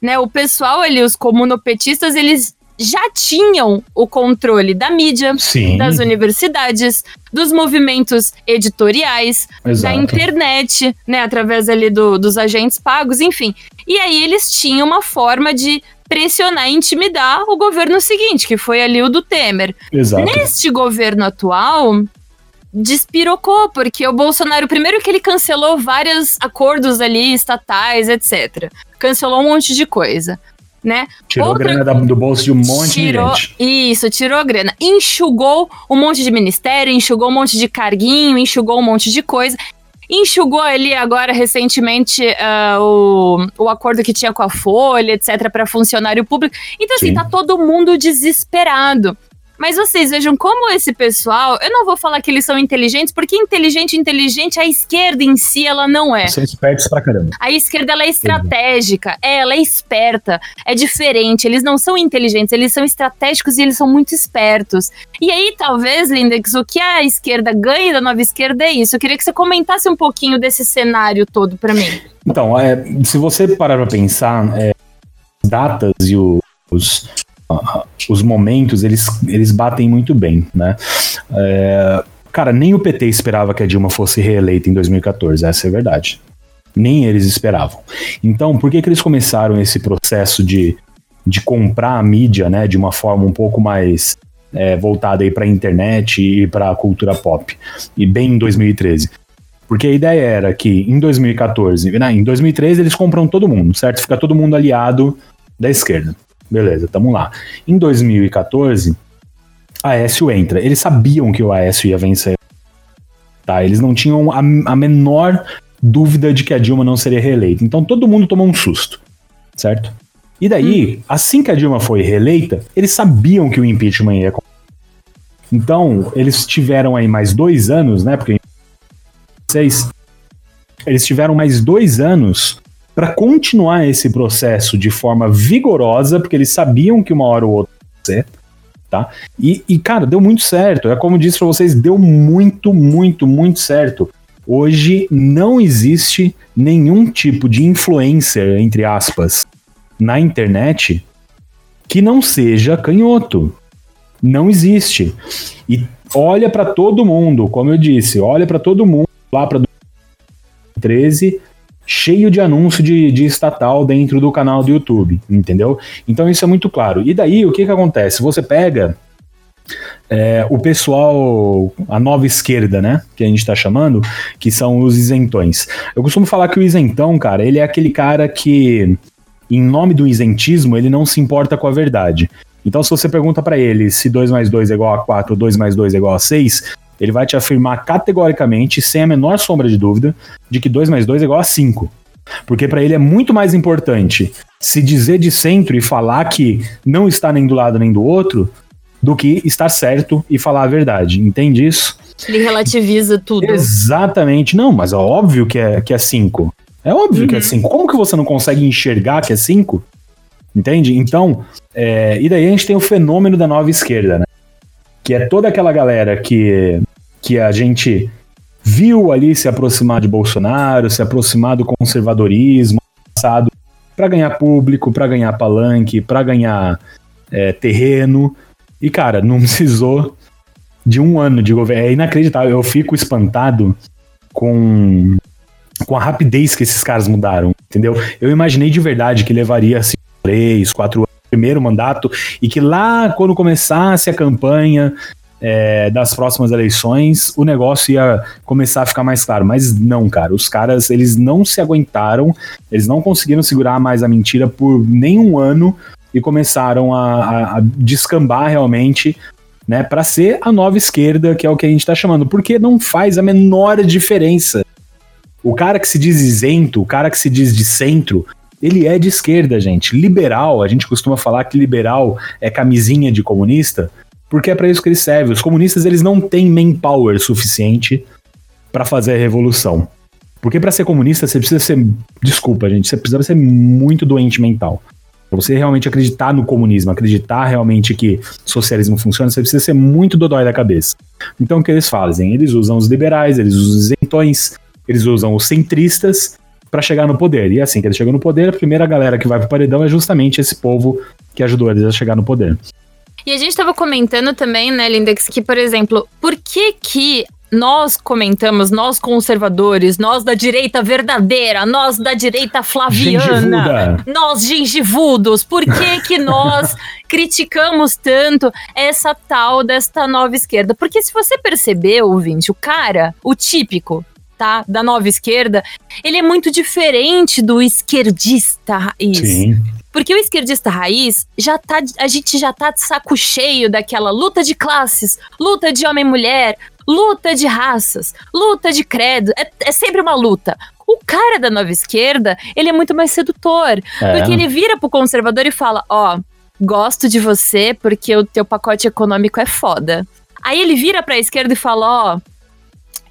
né, o pessoal ali, os comunopetistas, eles já tinham o controle da mídia, Sim. das universidades, dos movimentos editoriais, da Exato. internet, né, através ali do- dos agentes pagos, enfim. E aí eles tinham uma forma de pressionar e intimidar o governo seguinte, que foi ali o do Temer. Exato. Neste governo atual, despirocou, porque o Bolsonaro, primeiro que ele cancelou vários acordos ali estatais, etc. Cancelou um monte de coisa, né? Tirou Outra- grana da- do bolso de um monte tirou, de gente. Isso, tirou a grana. Enxugou um monte de ministério, enxugou um monte de carguinho, enxugou um monte de coisa. Enxugou ali agora recentemente ah, o, o acordo que tinha com a Folha, etc., para funcionário público. Então, assim, Sim. tá todo mundo desesperado. Mas vocês vejam como esse pessoal, eu não vou falar que eles são inteligentes, porque inteligente, inteligente, a esquerda em si, ela não é. São espertos pra caramba. A esquerda ela é estratégica, é, ela é esperta, é diferente. Eles não são inteligentes, eles são estratégicos e eles são muito espertos. E aí, talvez, Lindex, o que a esquerda ganha da nova esquerda é isso. Eu queria que você comentasse um pouquinho desse cenário todo pra mim. Então, é, se você parar pra pensar, é, as datas e os, ah, os momentos, eles, eles batem muito bem, né? É, cara, nem o PT esperava que a Dilma fosse reeleita em 2014, essa é a verdade. Nem eles esperavam. Então, por que, que eles começaram esse processo de, de comprar a mídia, né, de uma forma um pouco mais é, voltada aí para internet e para a cultura pop? E bem em 2013. Porque a ideia era que em 2014, né, em 2013 eles compram todo mundo, certo? Fica todo mundo aliado da esquerda. Beleza, tamo lá. Em 2014, a Aécio entra. Eles sabiam que o Aécio ia vencer. Tá? Eles não tinham a, a menor dúvida de que a Dilma não seria reeleita. Então todo mundo tomou um susto, certo? E daí, assim que a Dilma foi reeleita, eles sabiam que o impeachment ia acontecer. Então, eles tiveram aí mais dois anos, né? Porque vocês, eles tiveram mais dois anos para continuar esse processo de forma vigorosa, porque eles sabiam que uma hora ou outra ia tá? E, e, cara, deu muito certo. É como eu disse para vocês, deu muito, muito, muito certo. Hoje não existe nenhum tipo de influencer, entre aspas, na internet que não seja canhoto. Não existe. E olha para todo mundo, como eu disse, olha para todo mundo lá para 2013, cheio de anúncio de, de estatal dentro do canal do YouTube, entendeu? Então isso é muito claro. E daí o que que acontece? Você pega é, o pessoal, a nova esquerda, né, que a gente tá chamando, que são os isentões. Eu costumo falar que o isentão, cara, ele é aquele cara que, em nome do isentismo, ele não se importa com a verdade. Então, se você pergunta para ele se 2 mais 2 é igual a 4 ou 2 mais 2 é igual a 6, ele vai te afirmar categoricamente, sem a menor sombra de dúvida, de que 2 mais 2 é igual a 5. Porque para ele é muito mais importante se dizer de centro e falar que não está nem do lado nem do outro, do que estar certo e falar a verdade. Entende isso? Ele relativiza tudo. Exatamente. Não, mas é óbvio que é 5. Que é cinco. é óbvio que é 5. Como que você não consegue enxergar que é 5? Entende? Então, é, e daí a gente tem o fenômeno da nova esquerda, né? Que é toda aquela galera que, que a gente viu ali se aproximar de Bolsonaro, se aproximar do conservadorismo passado para ganhar público, para ganhar palanque, para ganhar é, terreno. E, cara, não precisou de um ano de governo. É inacreditável. Eu fico espantado com, com a rapidez que esses caras mudaram, entendeu? Eu imaginei de verdade que levaria assim, três, quatro anos, primeiro mandato, e que lá, quando começasse a campanha é, das próximas eleições, o negócio ia começar a ficar mais claro. Mas não, cara, os caras, eles não se aguentaram, eles não conseguiram segurar mais a mentira por nenhum ano e começaram a, a, a descambar realmente né, para ser a nova esquerda, que é o que a gente está chamando, porque não faz a menor diferença. O cara que se diz isento, o cara que se diz de centro, ele é de esquerda, gente. Liberal, a gente costuma falar que liberal é camisinha de comunista, porque é para isso que ele serve. Os comunistas, eles não têm manpower suficiente para fazer a revolução. Porque para ser comunista, você precisa ser. Desculpa, gente, você precisa ser muito doente mental. Pra você realmente acreditar no comunismo, acreditar realmente que socialismo funciona, você precisa ser muito dodói da cabeça. Então o que eles fazem? Eles usam os liberais, eles usam os isentões, eles usam os centristas para chegar no poder. E assim que eles chegam no poder, a primeira galera que vai pro paredão é justamente esse povo que ajudou eles a chegar no poder. E a gente estava comentando também, né, Lindex, que, por exemplo, por que que nós comentamos, nós conservadores, nós da direita verdadeira, nós da direita flaviana, Gengivuda. nós gengivudos, por que que nós criticamos tanto essa tal desta nova esquerda? Porque se você percebeu, ouvinte, o cara, o típico, tá, da nova esquerda, ele é muito diferente do esquerdista raiz. Sim. Porque o esquerdista raiz já tá. A gente já tá de saco cheio daquela luta de classes, luta de homem e mulher, luta de raças, luta de credo. É, é sempre uma luta. O cara da nova esquerda, ele é muito mais sedutor. É. Porque ele vira pro conservador e fala: Ó, gosto de você porque o teu pacote econômico é foda. Aí ele vira pra esquerda e fala: Ó,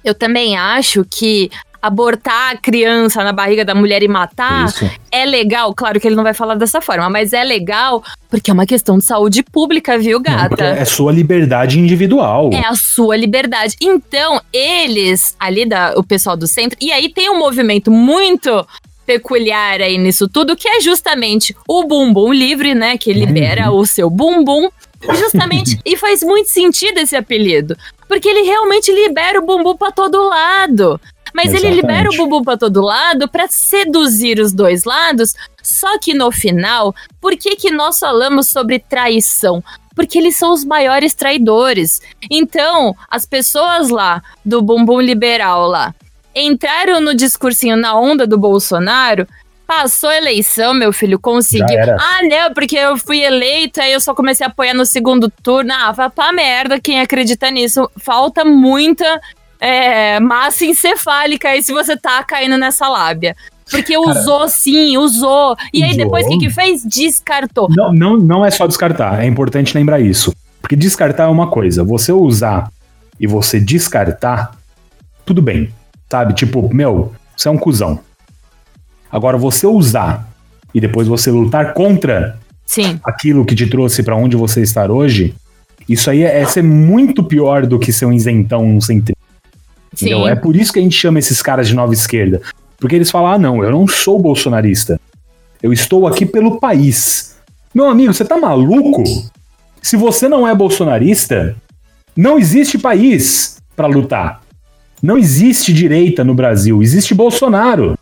eu também acho que abortar a criança na barriga da mulher e matar Isso. é legal. Claro que ele não vai falar dessa forma, mas é legal porque é uma questão de saúde pública, viu, Não, gata? é sua liberdade individual. É a sua liberdade. Então, eles, ali, da, o pessoal do centro, e aí tem um movimento muito peculiar aí nisso tudo, que é justamente o bumbum livre, né? Que libera o seu bumbum. Justamente, e faz muito sentido esse apelido. Porque ele realmente libera o bumbum pra todo lado. Mas ele Exatamente. libera o bumbum pra todo lado pra seduzir os dois lados. Só que no final, por que, que nós falamos sobre traição? Porque eles são os maiores traidores. Então, as pessoas lá do bumbum liberal lá entraram no discursinho na onda do Bolsonaro. Passou a eleição, meu filho, conseguiu. Ah, não, porque eu fui eleito, aí eu só comecei a apoiar no segundo turno. Ah, vai pra merda quem acredita nisso. Falta muita é, massa encefálica aí se você tá caindo nessa lábia. Porque usou sim, usou. E aí Usou. depois o que, que fez? Descartou. Não, não, não é só descartar, é importante lembrar isso. Porque descartar é uma coisa, você usar e você descartar, tudo bem. Sabe? Tipo, meu, você é um cuzão. Agora, você usar e depois você lutar contra Sim. aquilo que te trouxe pra onde você está hoje, isso aí é, é ser muito pior do que ser um isentão, um centrista. Entendeu? É por isso que a gente chama esses caras de nova esquerda. Porque eles falam: ah, não, eu não sou bolsonarista. Eu estou aqui pelo país. Meu amigo, você tá maluco? Se você não é bolsonarista, não existe país pra lutar. Não existe direita no Brasil, existe Bolsonaro.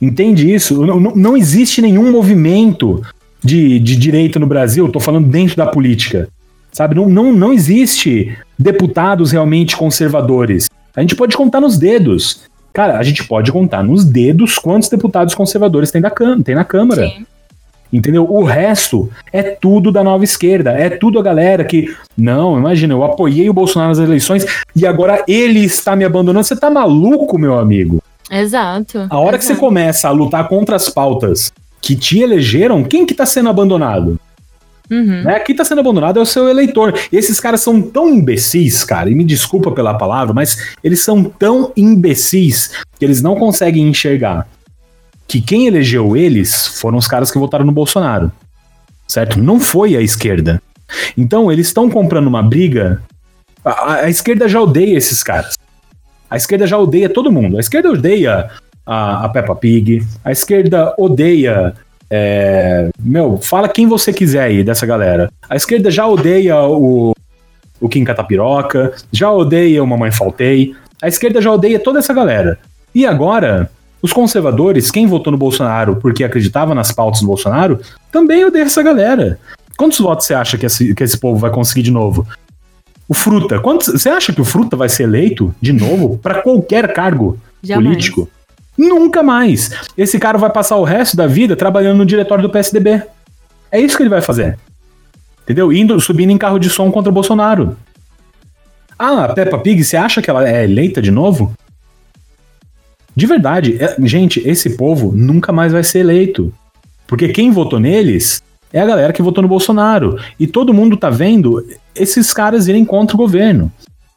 Entende isso? Não, não- não existe nenhum movimento de, de direita no Brasil, tô falando dentro da política. Sabe? Não, não, não existe deputados realmente conservadores. A gente pode contar nos dedos. Cara, a gente pode contar nos dedos quantos deputados conservadores tem, da tem na Câmara. Sim. Entendeu? O resto é tudo da nova esquerda. É tudo a galera que. Não, imagina, eu apoiei o Bolsonaro nas eleições e agora ele está me abandonando. Você tá maluco, meu amigo? Exato. A hora que você exato. começa a lutar contra as pautas que te elegeram, quem que tá sendo abandonado? Uhum. Né? Quem tá sendo abandonado é o seu eleitor. E esses caras são tão imbecis, cara, e me desculpa pela palavra, mas eles são tão imbecis que eles não conseguem enxergar que quem elegeu eles foram os caras que votaram no Bolsonaro. Certo? Não foi a esquerda. Então, eles estão comprando uma briga. A, a- a esquerda já odeia esses caras. A esquerda já odeia todo mundo. A esquerda odeia a, a Peppa Pig. A esquerda odeia. É, meu, fala quem você quiser aí dessa galera. A esquerda já odeia o, o Kim Catapiroca, já odeia o Mamãe Faltei. A esquerda já odeia toda essa galera. E agora, Os conservadores, quem votou no Bolsonaro porque acreditava nas pautas do Bolsonaro, também odeia essa galera. Quantos votos você acha que esse, que esse povo vai conseguir de novo? O Fruta, quantos, você acha que o Fruta vai ser eleito de novo para qualquer cargo Jamais. político? Nunca mais. Esse cara vai passar o resto da vida trabalhando no diretório do PSDB. É isso que ele vai fazer. Entendeu? Indo, subindo em carro de som contra o Bolsonaro. Ah, a Peppa Pig, você acha que ela é eleita de novo? De verdade, é- gente, esse povo nunca mais vai ser eleito. Porque quem votou neles é a galera que votou no Bolsonaro. E todo mundo tá vendo esses caras irem contra o governo.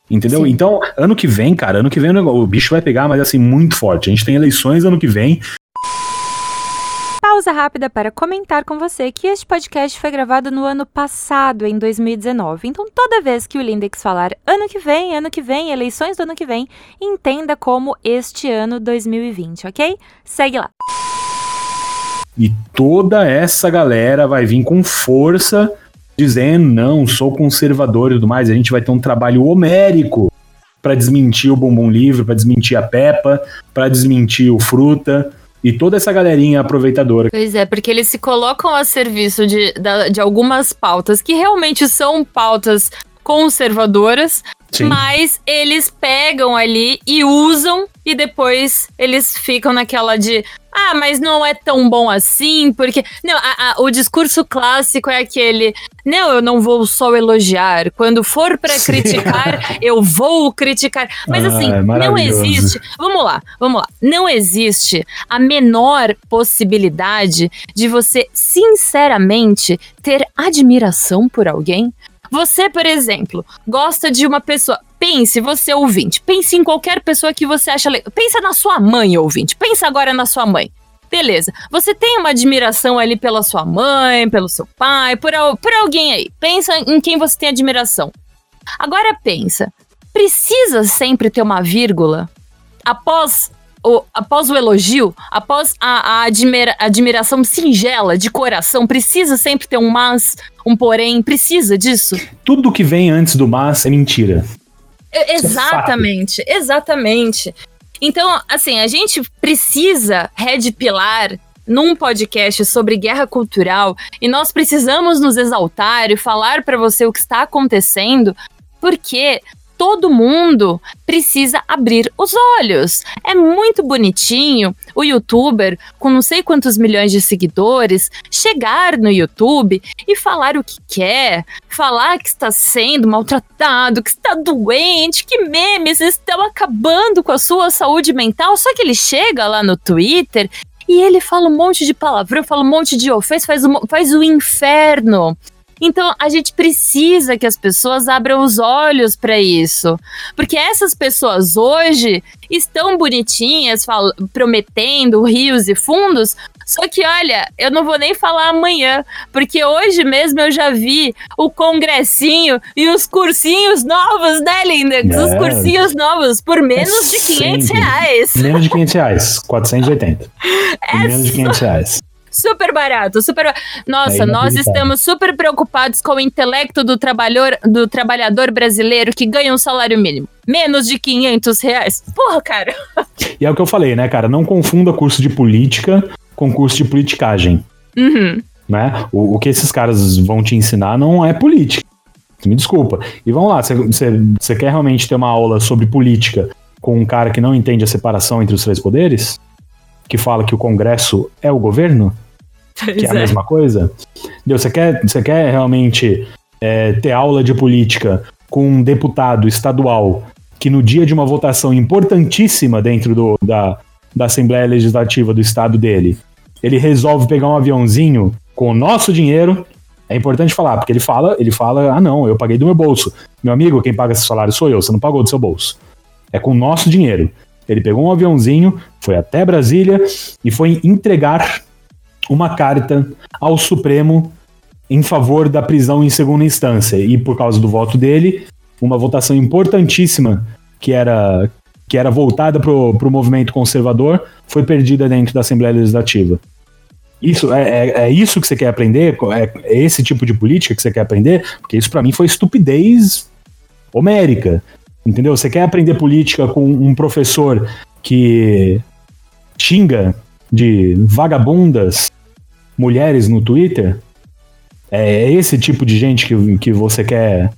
Entendeu? Sim. Então, ano que vem, cara, ano que vem o bicho vai pegar, mas assim, muito forte. A gente tem eleições ano que vem. Pausa rápida para comentar com você que este podcast foi gravado no ano passado, em 2019. Então, toda vez que o Lindex falar ano que vem, ano que vem, eleições do ano que vem, entenda como este ano 2020, ok? Segue lá. E toda essa galera vai vir com força, dizendo: não, sou conservador e tudo mais. A gente vai ter um trabalho homérico para desmentir o Bumbum Livre, para desmentir a Peppa, para desmentir o Fruta e toda essa galerinha aproveitadora. Pois é, porque eles se colocam a serviço de, de algumas pautas que realmente são pautas conservadoras, Sim. mas eles pegam ali e usam e depois eles ficam naquela de ah, mas não é tão bom assim, porque. Não, a- a- o discurso clássico é aquele. Não, eu não vou só elogiar. Quando for Sim. criticar, eu vou criticar. Mas Ah, assim, é não existe. Vamos lá, vamos lá. Não existe a menor possibilidade de você, sinceramente, ter admiração por alguém. Você, por exemplo, gosta de uma pessoa. Pense, você ouvinte, pense em qualquer pessoa que você acha legal. Pensa na sua mãe, ouvinte. Pensa agora na sua mãe. Beleza. Você tem uma admiração ali pela sua mãe, pelo seu pai, por, por alguém aí. Pensa em quem você tem admiração. Agora pensa, precisa sempre ter uma vírgula após o, após o elogio, após a, a admira- admiração singela de coração, precisa sempre ter um mas, um porém, precisa disso? Tudo que vem antes do mas é mentira. É Exatamente, exatamente. Então, assim, a gente precisa red pilar num podcast sobre guerra cultural e nós precisamos nos exaltar e falar para você o que está acontecendo, porque todo mundo precisa abrir os olhos. É muito bonitinho o youtuber com não sei quantos milhões de seguidores chegar no YouTube e falar o que quer, falar que está sendo maltratado, que está doente, que memes estão acabando com a sua saúde mental. Só que ele chega lá no Twitter e ele fala um monte de palavrão, fala um monte de ofensa, faz, faz o inferno. Então a gente precisa que as pessoas abram os olhos para isso, porque essas pessoas hoje estão bonitinhas, prometendo rios e fundos. Só que olha, eu não vou nem falar amanhã, porque hoje mesmo eu já vi o congressinho e os cursinhos novos, né, Lindex? Os É. cursinhos novos por menos de 500 sempre. reais. Menos de 500 reais. 480. É Menos de 500 reais. Super barato, super. Nossa, É nós estamos super preocupados com o intelecto do, trabalhador, do trabalhador brasileiro que ganha um salário mínimo. Menos de 500 reais. Porra, cara. E é o que eu falei, né, cara? Não confunda curso de política com curso de politicagem. Uhum. né? O, o que esses caras vão te ensinar não é política. Me desculpa. E vamos lá, você quer realmente ter uma aula sobre política com um cara que não entende a separação entre os três poderes? Que fala que o Congresso é o governo? que é a mesma coisa? Entendeu? Você quer, você quer realmente é, ter aula de política com um deputado estadual que no dia de uma votação importantíssima dentro do, da, da Assembleia Legislativa do estado dele, ele resolve pegar um aviãozinho com o nosso dinheiro. É importante falar, porque ele fala, ele fala, ah não, eu paguei do meu bolso. Meu amigo, quem paga esse salário sou eu, você não pagou do seu bolso. É com o nosso dinheiro. Ele pegou um aviãozinho, foi até Brasília e foi entregar uma carta ao Supremo em favor da prisão em segunda instância. E por causa do voto dele, uma votação importantíssima que era, que era voltada para o movimento conservador foi perdida dentro da Assembleia Legislativa. Isso é, é, é isso que você quer aprender? É, é esse tipo de política que você quer aprender? Porque isso para mim foi estupidez homérica. Entendeu? Você quer aprender política com um professor que xinga de vagabundas mulheres no Twitter? É esse tipo de gente que, que você quer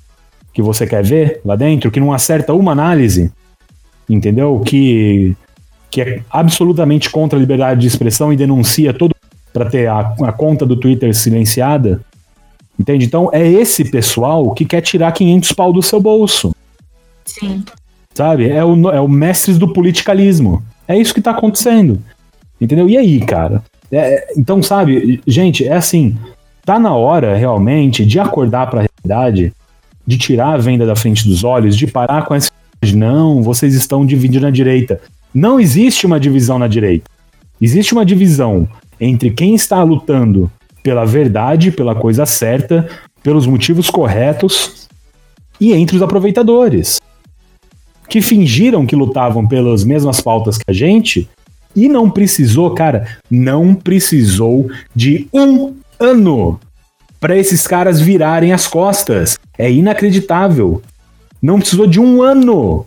que você quer ver lá dentro, que não acerta uma análise, entendeu? Que, que é absolutamente contra a liberdade de expressão e denuncia todo para ter a, a conta do Twitter silenciada. Entende? Então é esse pessoal que quer tirar 500 pau do seu bolso. Sim. Sabe? É o, é o mestres do politicalismo. É isso que tá acontecendo. Entendeu? E aí, cara? É, então, sabe, gente, é assim. Tá na hora realmente de acordar para a realidade, de tirar a venda da frente dos olhos, de parar com essa. Não, vocês estão dividindo na direita. Não existe uma divisão na direita. Existe uma divisão entre quem está lutando pela verdade, pela coisa certa, pelos motivos corretos e entre os aproveitadores que fingiram que lutavam pelas mesmas pautas que a gente e não precisou, cara, não precisou de um ano para esses caras virarem as costas. É inacreditável. Não precisou de um ano.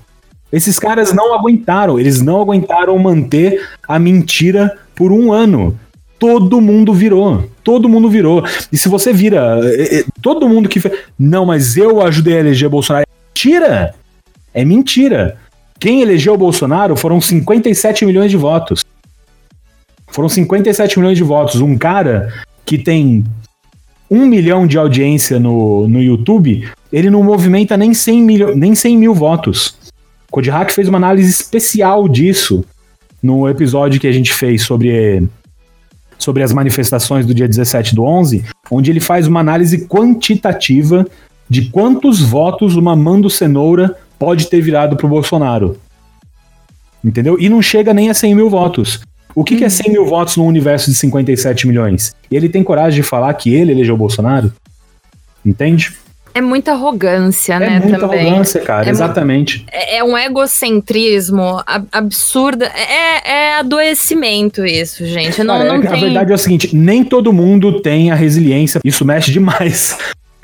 Esses caras não aguentaram, eles não aguentaram manter a mentira por um ano. Todo mundo virou, todo mundo virou. E se você vira, é, é, todo mundo que. Não, mas eu ajudei a eleger Bolsonaro. Mentira! É mentira. Quem elegeu o Bolsonaro foram 57 milhões de votos. Foram 57 milhões de votos. Um cara que tem um milhão de audiência no, no YouTube, ele não movimenta nem 100 mil, nem 100 mil votos. Code Hack fez uma análise especial disso no episódio que a gente fez sobre, sobre as manifestações do dia 17 do 11, onde ele faz uma análise quantitativa de quantos votos uma Mando Cenoura pode ter virado pro Bolsonaro. Entendeu? E não chega nem a 100 mil votos. O que, que é 100 mil votos num universo de 57 milhões? E ele tem coragem de falar que ele elegeu o Bolsonaro? Entende? É muita arrogância, é né? É muita também. arrogância, cara, é exatamente. É, é, um egocentrismo absurdo. É, é, adoecimento isso, gente. Não, cara, não é, tem... A verdade é o seguinte: nem todo mundo tem a resiliência. Isso mexe demais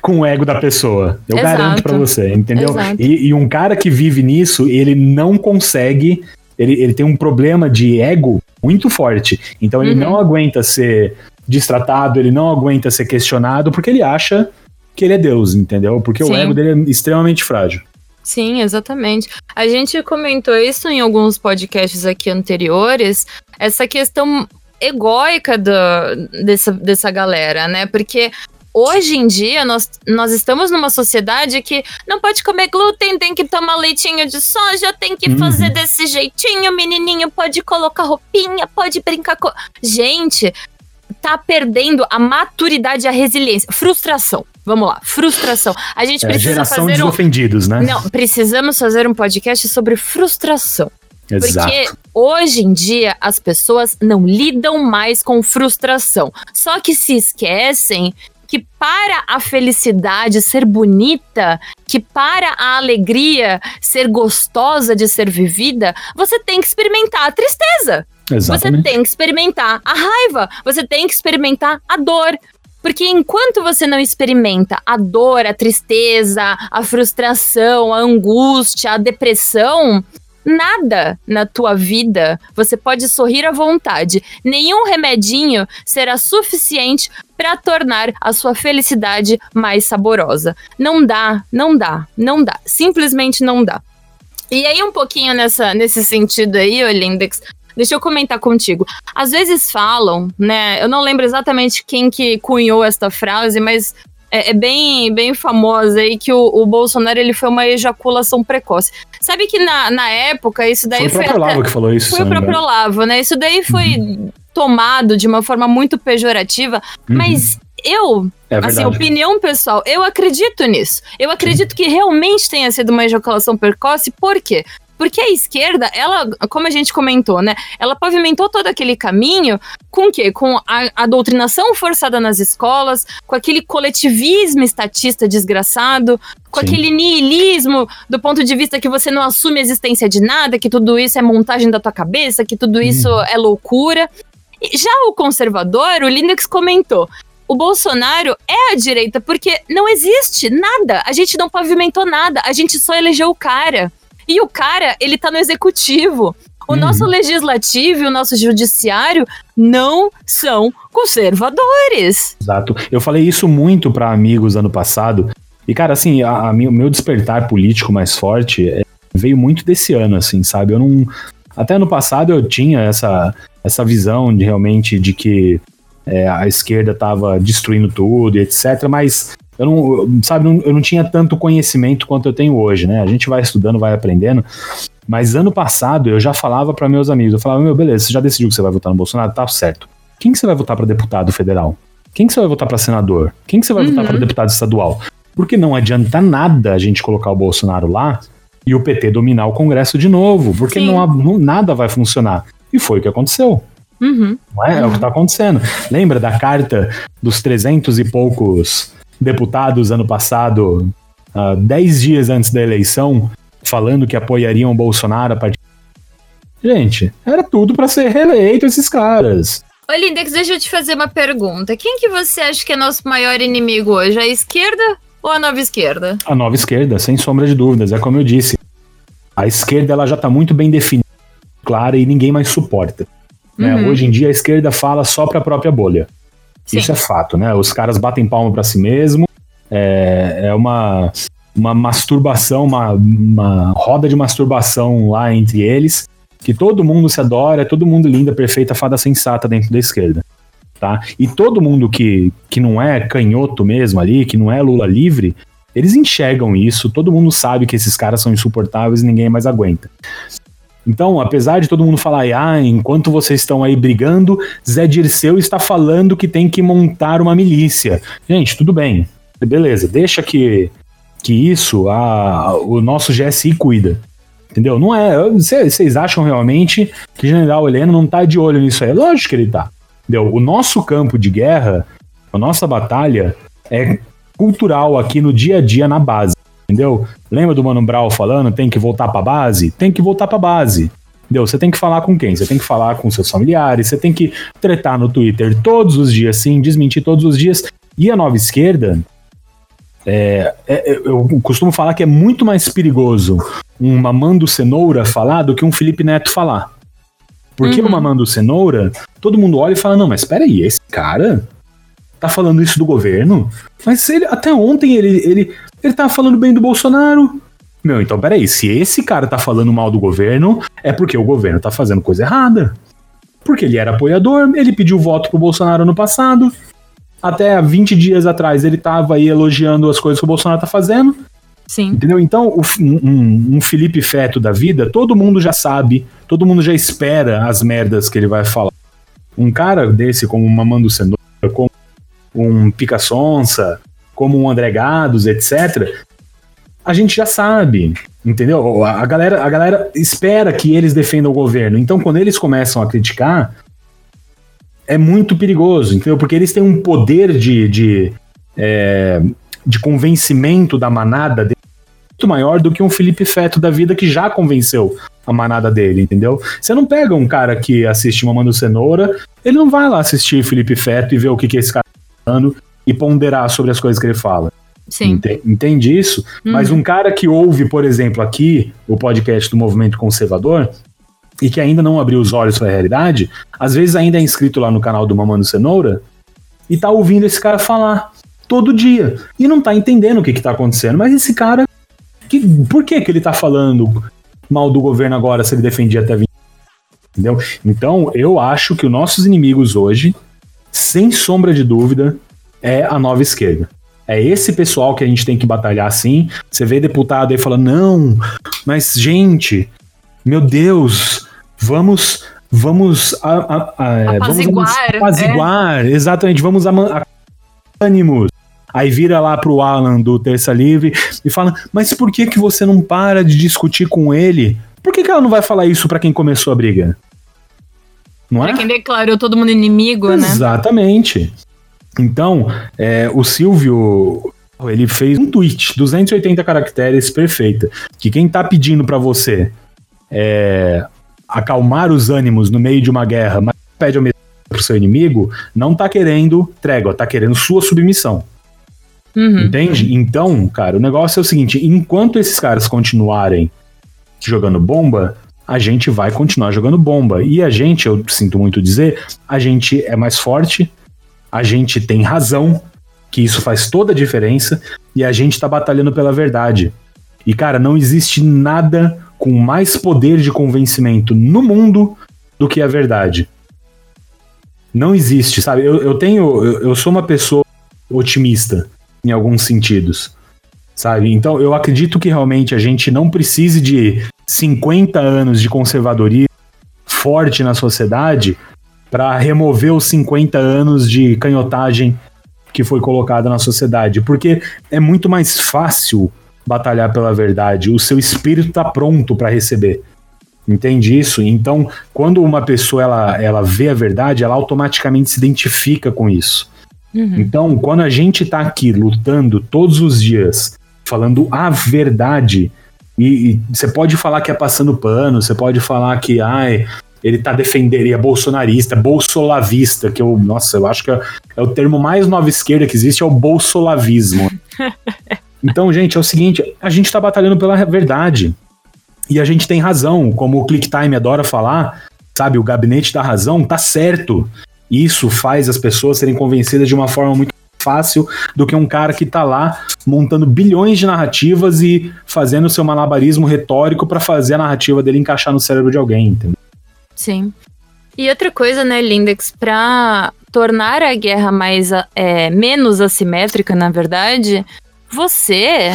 com o ego da pessoa. Eu Exato. garanto para você, entendeu? E, e, um cara que vive nisso, ele não consegue. Ele, ele tem um problema de ego muito forte. Então ele uhum. não aguenta ser destratado, ele não aguenta ser questionado, porque ele acha que ele é Deus, entendeu? Porque Sim. o ego dele é extremamente frágil. Sim, exatamente. A gente comentou isso em alguns podcasts aqui anteriores, essa questão egóica do, dessa, dessa galera, né? Porque hoje em dia nós, nós estamos numa sociedade que não pode comer glúten, tem que tomar leitinho de soja, tem que uhum. fazer desse jeitinho, menininho pode colocar roupinha, pode brincar com. Gente, tá perdendo a maturidade a resiliência. Frustração. Vamos lá, frustração. A gente é, precisa geração fazer um... ofendidos, né? Não, precisamos fazer um podcast sobre frustração. Exato. Porque hoje em dia as pessoas não lidam mais com frustração. Só que se esquecem que para a felicidade ser bonita, que para a alegria ser gostosa de ser vivida, você tem que experimentar a tristeza. Exatamente. Você tem que experimentar a raiva, você tem que experimentar a dor. Porque enquanto você não experimenta a dor, a tristeza, a frustração, a angústia, a depressão, nada na tua vida você pode sorrir à vontade. Nenhum remedinho será suficiente para tornar a sua felicidade mais saborosa. Não dá, não dá, não dá. Simplesmente não dá. E aí, um pouquinho nessa, nesse sentido aí, Olindex, deixa eu comentar contigo. Às vezes falam, né? Eu não lembro exatamente quem que cunhou esta frase, mas é, é, bem, bem famosa aí que o, o, Bolsonaro ele foi uma ejaculação precoce. Sabe que na, na época isso daí foi. Foi o próprio Olavo que falou isso. Foi o próprio Olavo, né? Isso daí foi uhum. tomado de uma forma muito pejorativa, uhum. mas eu, é assim, opinião pessoal, eu acredito nisso. Eu acredito que realmente tenha sido uma ejaculação precoce, por quê? Porque a esquerda, ela, como a gente comentou, né? Ela pavimentou todo aquele caminho com o quê? Com a, a doutrinação forçada nas escolas, com aquele coletivismo estatista desgraçado, com Sim. aquele niilismo do ponto de vista que você não assume a existência de nada, que tudo isso é montagem da tua cabeça, que tudo isso hum. é loucura. E já o conservador, o Linux comentou, o Bolsonaro é a direita porque não existe nada. A gente não pavimentou nada. A gente só elegeu o cara. E o cara, ele tá no executivo. O Uhum. nosso legislativo e o nosso judiciário não são conservadores. Exato. Eu falei isso muito para amigos ano passado. E, cara, assim, a, a o meu despertar político mais forte é, veio muito desse ano, assim, sabe? Eu não. Até ano passado eu tinha essa, essa visão de realmente de que é, a esquerda estava destruindo tudo e etc. Mas eu não, sabe, eu não tinha tanto conhecimento quanto eu tenho hoje, né? A gente vai estudando, vai aprendendo. Mas ano passado eu já falava para meus amigos, eu falava, meu, beleza, você já decidiu que você vai votar no Bolsonaro? Tá certo. Quem que você vai votar para deputado federal? Quem que você vai votar para senador? Quem que você vai Uhum. votar para deputado estadual? Porque não adianta nada a gente colocar o Bolsonaro lá e o PT dominar o Congresso de novo, porque Sim. não, não- nada vai funcionar. E foi o que aconteceu. Uhum. Não é? É o que está acontecendo. Lembra da carta dos 300 e poucos deputados ano passado, ah, 10 dias antes da eleição, falando que apoiariam o Bolsonaro a partir. Gente, era tudo para ser reeleito esses caras. Ô, Lindex, deixa eu te fazer uma pergunta. Quem que você acha que é nosso maior inimigo hoje? A esquerda ou a nova esquerda? A nova esquerda, sem sombra de dúvidas, é como eu disse. A esquerda ela já está muito bem definida, clara e ninguém mais suporta. né? Uhum. Hoje em dia a esquerda fala só para a própria bolha. Sim. Isso é fato, né? Os caras batem palma para si mesmo. É, é uma, uma masturbação, uma, uma roda de masturbação lá entre eles, que todo mundo se adora, é todo mundo linda, perfeita, fada sensata dentro da esquerda. Tá? E todo mundo que, que não é canhoto mesmo ali, que não é Lula livre, eles enxergam isso, todo mundo sabe que esses caras são insuportáveis e ninguém mais aguenta. Então, apesar de todo mundo falar, ah, enquanto vocês estão aí brigando, Zé Dirceu está falando que tem que montar uma milícia. Gente, tudo bem. Beleza, deixa que, que isso a, o nosso GSI cuida. Entendeu? Não é. Vocês acham realmente que o general Heleno não tá de olho nisso aí? Lógico que ele tá. Entendeu? O nosso campo de guerra, a nossa batalha é cultural aqui no dia a dia na base. Entendeu? Lembra do Mano Brown falando, tem que voltar pra base? Tem que voltar pra base. Entendeu? Você tem que falar com quem? Você tem que falar com seus familiares, você tem que tretar no Twitter todos os dias, sim, desmentir todos os dias. E a nova esquerda, é, é, eu costumo falar que é muito mais perigoso um Mamando Cenoura falar do que um Felipe Neto falar. Porque Uhum. o Mamando Cenoura, todo mundo olha e fala: não, mas espera aí, esse cara tá falando isso do governo? Mas ele, até ontem ele, ele, ele tava falando bem do Bolsonaro. Meu, então peraí, se esse cara tá falando mal do governo, é porque o governo tá fazendo coisa errada. Porque ele era apoiador, ele pediu voto pro Bolsonaro no passado. Até há 20 dias atrás ele tava aí elogiando as coisas que o Bolsonaro tá fazendo. Sim. Entendeu? Então, o um, um- Felipe Feto da vida, todo mundo já sabe, todo mundo já espera as merdas que ele vai falar. Um cara desse, como um Mamando Cenoura, como um Pica Sonsa, como um André Gados, etc., a gente já sabe, entendeu? A galera, a galera espera que eles defendam o governo. Então, quando eles começam a criticar, é muito perigoso, entendeu? Porque eles têm um poder de, de, é, de convencimento da manada muito maior do que um Felipe Feto da vida que já convenceu a manada dele, entendeu? Você não pega um cara que assiste Mamando Cenoura, ele não vai lá assistir Felipe Feto e ver o que, que esse cara tá falando e ponderar sobre as coisas que ele fala. Sim. Ente- Entende isso? Mas um cara que ouve, por exemplo, aqui o podcast do Movimento Conservador e que ainda não abriu os olhos para a realidade, às vezes ainda é inscrito lá no canal do Mamando Cenoura e tá ouvindo esse cara falar todo dia e não tá entendendo o que que tá acontecendo. Mas esse cara, que, por que que ele tá falando mal do governo agora se ele defendia até 20? Entendeu? Então, eu acho que os nossos inimigos hoje, sem sombra de dúvida, é a nova esquerda. É esse pessoal que a gente tem que batalhar sim. Você vê deputado aí falando, não, mas gente, meu Deus, vamos, vamos, a, a- a- é, Apaziguar, vamos apaziguar, exatamente, vamos ânimos. Aí vira lá pro Alan do Terça Livre e fala, mas por que que você não para de discutir com ele? Por que que ela não vai falar isso pra quem começou a briga? Não é? Pra quem declarou todo mundo inimigo, né? Exatamente. Então, é, o Silvio, ele fez um tweet, 280 caracteres, perfeita. Que quem tá pedindo pra você é, acalmar os ânimos no meio de uma guerra, mas pede ao pro seu inimigo, não tá querendo trégua, tá querendo sua submissão. Uhum. Entende? Então, cara, o negócio é o seguinte: enquanto esses caras continuarem jogando bomba, a gente vai continuar jogando bomba. E a gente, eu sinto muito dizer, a gente é mais forte, a gente tem razão, que isso faz toda a diferença, e a gente tá batalhando pela verdade. E cara, não existe nada com mais poder de convencimento no mundo do que a verdade. Não existe, sabe? Eu, eu tenho. Eu, eu sou uma pessoa otimista em alguns sentidos. Sabe? Então eu acredito que realmente a gente não precise de 50 anos de conservadorismo forte na sociedade para remover os 50 anos de canhotagem que foi colocada na sociedade, porque é muito mais fácil batalhar pela verdade, o seu espírito está pronto para receber. Entende isso? Então, quando uma pessoa ela, ela vê a verdade, ela automaticamente se identifica com isso. Uhum. Então, quando a gente está aqui lutando todos os dias, falando a verdade, e, você pode falar que é passando pano, você pode falar que ai, ele tá defendendo, ele é bolsonarista, bolsolavista, que eu, nossa, eu acho que é, é o termo mais nova esquerda que existe, é o bolsolavismo. então, gente, é o seguinte, a gente tá batalhando pela verdade. E a gente tem razão, como o ClickTime adora falar, sabe, o gabinete da razão tá certo. Isso faz as pessoas serem convencidas de uma forma muito fácil do que um cara que tá lá montando bilhões de narrativas e fazendo seu malabarismo retórico para fazer a narrativa dele encaixar no cérebro de alguém, entendeu? Sim. E outra coisa, né, Lindex, para tornar a guerra mais é, menos assimétrica, na verdade, você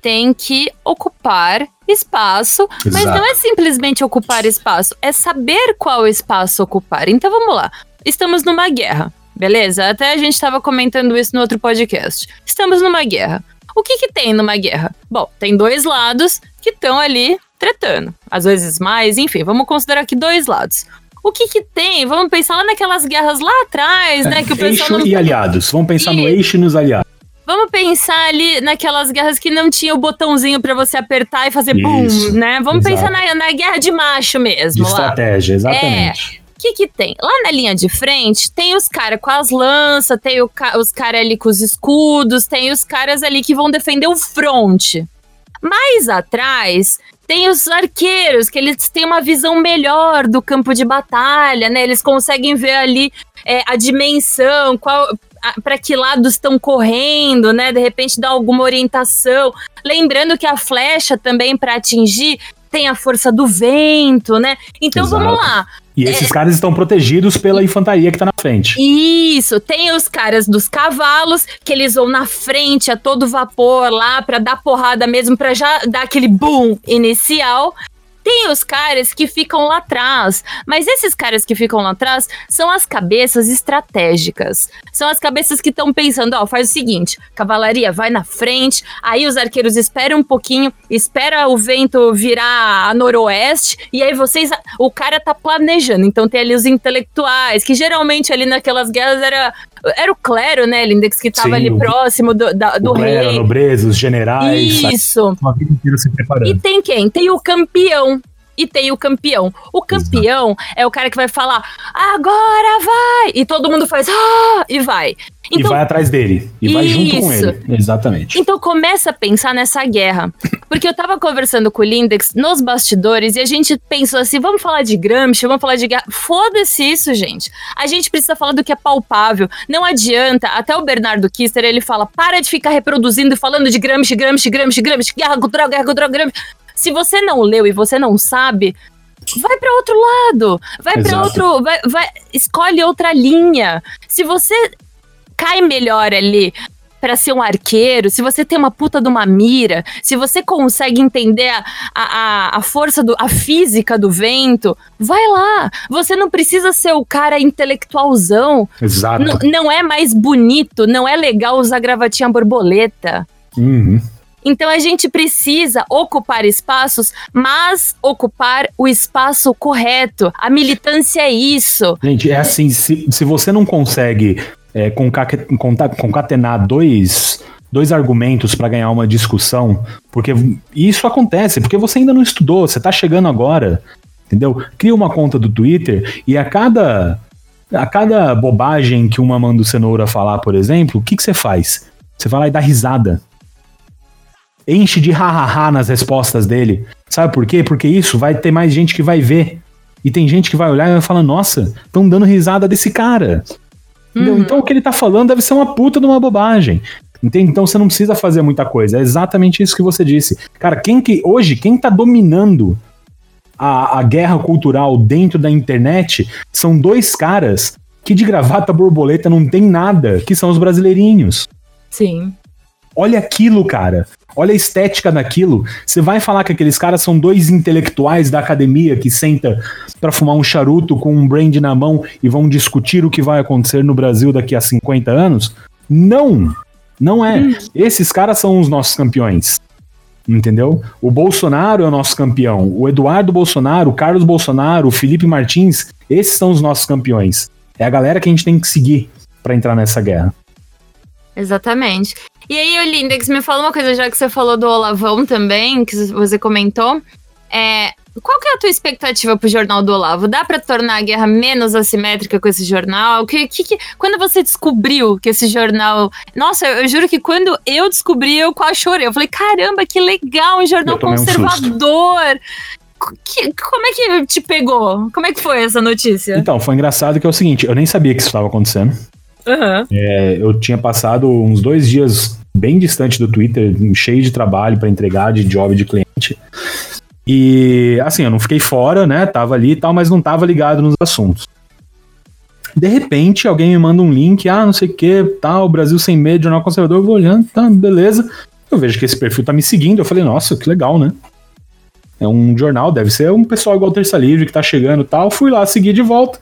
tem que ocupar espaço, Exato. mas não é simplesmente ocupar espaço, é saber qual espaço ocupar. Então vamos lá. Estamos numa guerra, beleza? Até a gente estava comentando isso no outro podcast. Estamos numa guerra. O que, que tem numa guerra? Bom, tem dois lados que estão ali tretando. Às vezes mais, enfim, vamos considerar aqui dois lados. O que que tem? Vamos pensar lá naquelas guerras lá atrás, né? Que o pessoal eixo não... e aliados. Vamos pensar e... no eixo e nos aliados. Vamos pensar ali naquelas guerras que não tinha o botãozinho para você apertar e fazer bum, né? Vamos Exato. pensar na, na, guerra de macho mesmo. De estratégia, exatamente. É. O que, que tem? Lá na linha de frente, tem os caras com as lanças, tem o, os caras ali com os escudos, tem os caras ali que vão defender o fronte. Mais atrás, tem os arqueiros, que eles têm uma visão melhor do campo de batalha, né? Eles conseguem ver ali é, a dimensão, qual, para que lados estão correndo, né? De repente dá alguma orientação. Lembrando que a flecha também para atingir tem a força do vento, né? Então Exato. vamos lá. E esses é... caras estão protegidos pela infantaria que tá na frente. Isso, tem os caras dos cavalos, que eles vão na frente a todo vapor lá para dar porrada mesmo, para já dar aquele boom inicial. Tem os caras que ficam lá atrás, mas esses caras que ficam lá atrás são as cabeças estratégicas. São as cabeças que estão pensando, ó, faz o seguinte, cavalaria vai na frente, aí os arqueiros esperam um pouquinho, espera o vento virar a noroeste, e aí vocês, o cara tá planejando. Então tem ali os intelectuais, que geralmente ali naquelas guerras era era o clero, né, Lindex, que tava Sim, ali o, próximo do, da, do clero, rei. A nobreza, os generais. Isso. Uma vida inteira se preparando. E tem quem? Tem o campeão e tem o campeão. O campeão Exato. é o cara que vai falar, agora vai! E todo mundo faz, ah! E vai. Então, e vai atrás dele. E isso. vai junto com ele. Exatamente. Então começa a pensar nessa guerra. Porque eu tava conversando com o Lindex nos bastidores e a gente pensou assim: vamos falar de Gramsci, vamos falar de guerra. Foda-se isso, gente. A gente precisa falar do que é palpável. Não adianta. Até o Bernardo Kister ele fala: para de ficar reproduzindo e falando de Gramsci, Gramsci, Gramsci, Gramsci, guerra cultural, guerra cultural, Gramsci. Se você não leu e você não sabe, vai para outro lado, vai para outro, vai, vai, escolhe outra linha. Se você cai melhor ali para ser um arqueiro, se você tem uma puta de uma mira, se você consegue entender a, a, a força, do, a física do vento, vai lá. Você não precisa ser o cara intelectualzão. Exato. N não é mais bonito, não é legal usar gravatinha borboleta. Uhum. Então a gente precisa ocupar espaços, mas ocupar o espaço correto. A militância é isso. Gente, é assim: se, se você não consegue é, concatenar dois, dois argumentos para ganhar uma discussão, porque isso acontece, porque você ainda não estudou, você está chegando agora, entendeu? Cria uma conta do Twitter e a cada a cada bobagem que uma Mando Cenoura falar, por exemplo, o que, que você faz? Você vai lá e dá risada enche de hahaha nas respostas dele. Sabe por quê? Porque isso vai ter mais gente que vai ver. E tem gente que vai olhar e vai falar: nossa, estão dando risada desse cara. Uhum. Então o que ele tá falando deve ser uma puta de uma bobagem. Entende? Então você não precisa fazer muita coisa. É exatamente isso que você disse. Cara, quem que hoje, quem tá dominando a, a guerra cultural dentro da internet são dois caras que de gravata borboleta não tem nada, que são os brasileirinhos. Sim. Olha aquilo, cara. Olha a estética daquilo. Você vai falar que aqueles caras são dois intelectuais da academia que senta para fumar um charuto com um brand na mão e vão discutir o que vai acontecer no Brasil daqui a 50 anos? Não. Não é. Hum. Esses caras são os nossos campeões. Entendeu? O Bolsonaro é o nosso campeão. O Eduardo Bolsonaro, o Carlos Bolsonaro, o Felipe Martins, esses são os nossos campeões. É a galera que a gente tem que seguir para entrar nessa guerra. Exatamente. E aí, Olindex, me fala uma coisa, já que você falou do Olavão também, que você comentou. É, qual que é a tua expectativa pro jornal do Olavo? Dá para tornar a guerra menos assimétrica com esse jornal? Que, que, que, quando você descobriu que esse jornal. Nossa, eu, eu, juro que quando eu descobri, eu quase chorei. Eu falei, caramba, que legal, um jornal conservador. Um que, como é que te pegou? Como é que foi essa notícia? Então, foi engraçado que é o seguinte, eu nem sabia que isso estava acontecendo. Uhum. É, eu tinha passado uns dois dias bem distante do Twitter, cheio de trabalho para entregar, de job de cliente. E assim, eu não fiquei fora, né? Tava ali e tal, mas não tava ligado nos assuntos. De repente, alguém me manda um link, ah, não sei o que, tal, Brasil Sem Medo, Jornal Conservador, eu vou olhando, tá, beleza. Eu vejo que esse perfil tá me seguindo, eu falei, nossa, que legal, né? É um jornal, deve ser um pessoal igual Terça Livre que tá chegando tal. Fui lá seguir de volta.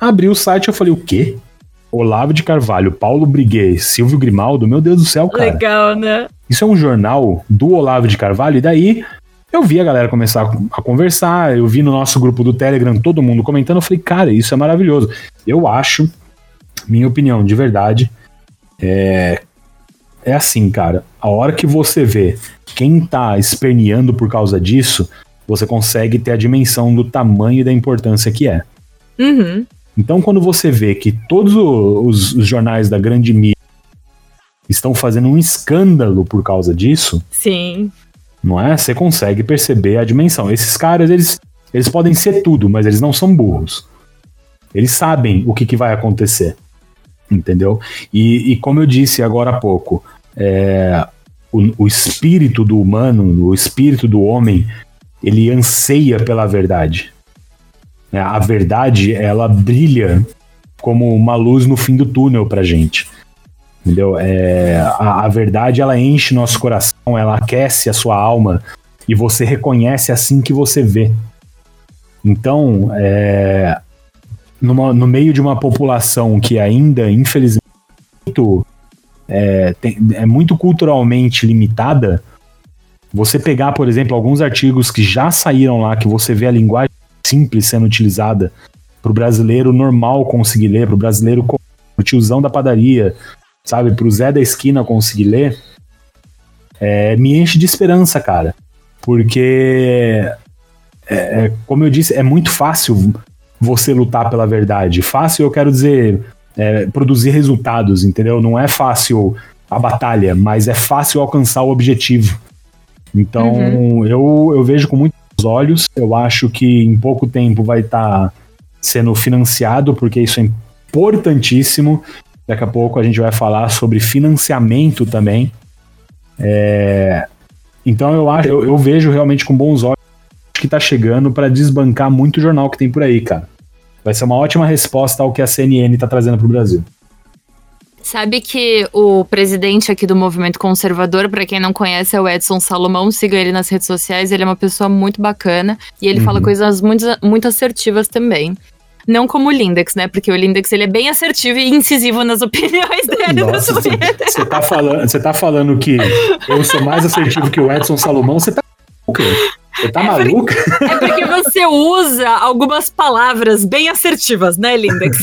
Abri o site, eu falei, o quê? Olavo de Carvalho, Paulo Briguet, Silvio Grimaldo, meu Deus do céu, cara. Legal, né? Isso é um jornal do Olavo de Carvalho, e daí eu vi a galera começar a conversar, eu vi no nosso grupo do Telegram todo mundo comentando, eu falei, cara, isso é maravilhoso. Eu acho, minha opinião, de verdade, é, é assim, cara, a hora que você vê quem tá esperneando por causa disso, você consegue ter a dimensão do tamanho e da importância que é. Uhum. Então, quando você vê que todos os, os, jornais da grande mídia estão fazendo um escândalo por causa disso, sim, não é? Você consegue perceber a dimensão. Esses caras, eles, eles podem ser tudo, mas eles não são burros. Eles sabem o que, que vai acontecer, entendeu? E, e como eu disse agora há pouco, é, o, o espírito do humano, o espírito do homem, ele anseia pela verdade. Né? A verdade, ela brilha como uma luz no fim do túnel pra gente. Entendeu? É, a, a verdade, ela enche nosso coração, ela aquece a sua alma e você reconhece assim que você vê. Então, é, numa, no meio de uma população que ainda, infelizmente, é, tem, é muito culturalmente limitada, você pegar, por exemplo, alguns artigos que já saíram lá, que você vê a linguagem simples sendo utilizada para o brasileiro normal conseguir ler, para o brasileiro, o tiozão da padaria, sabe, para o Zé da esquina conseguir ler, é, me enche de esperança, cara. Porque, é, é, como eu disse, é muito fácil você lutar pela verdade. Fácil, eu quero dizer, é, produzir resultados, entendeu? Não é fácil a batalha, mas é fácil alcançar o objetivo. Então, uhum. eu, eu vejo com muitos olhos. Eu acho que em pouco tempo vai estar tá sendo financiado, porque isso é importantíssimo. Daqui a pouco a gente vai falar sobre financiamento também. É, então eu acho, eu, eu, vejo realmente com bons olhos que tá chegando para desbancar muito jornal que tem por aí, cara. Vai ser uma ótima resposta ao que a CNN tá trazendo pro Brasil. Sabe que o presidente aqui do movimento conservador, para quem não conhece, é o Edson Salomão. Siga ele nas redes sociais, ele é uma pessoa muito bacana e ele uhum. fala coisas muito, muito assertivas também. Não como o Lindex, né? Porque o Lindex ele é bem assertivo e incisivo nas opiniões dele Nossa, no Twitter. Você tá, falando, tá falando que eu sou mais assertivo que o Edson Salomão? Você tá. Você tá é maluca? Porque, é porque você usa algumas palavras bem assertivas, né, Lindex?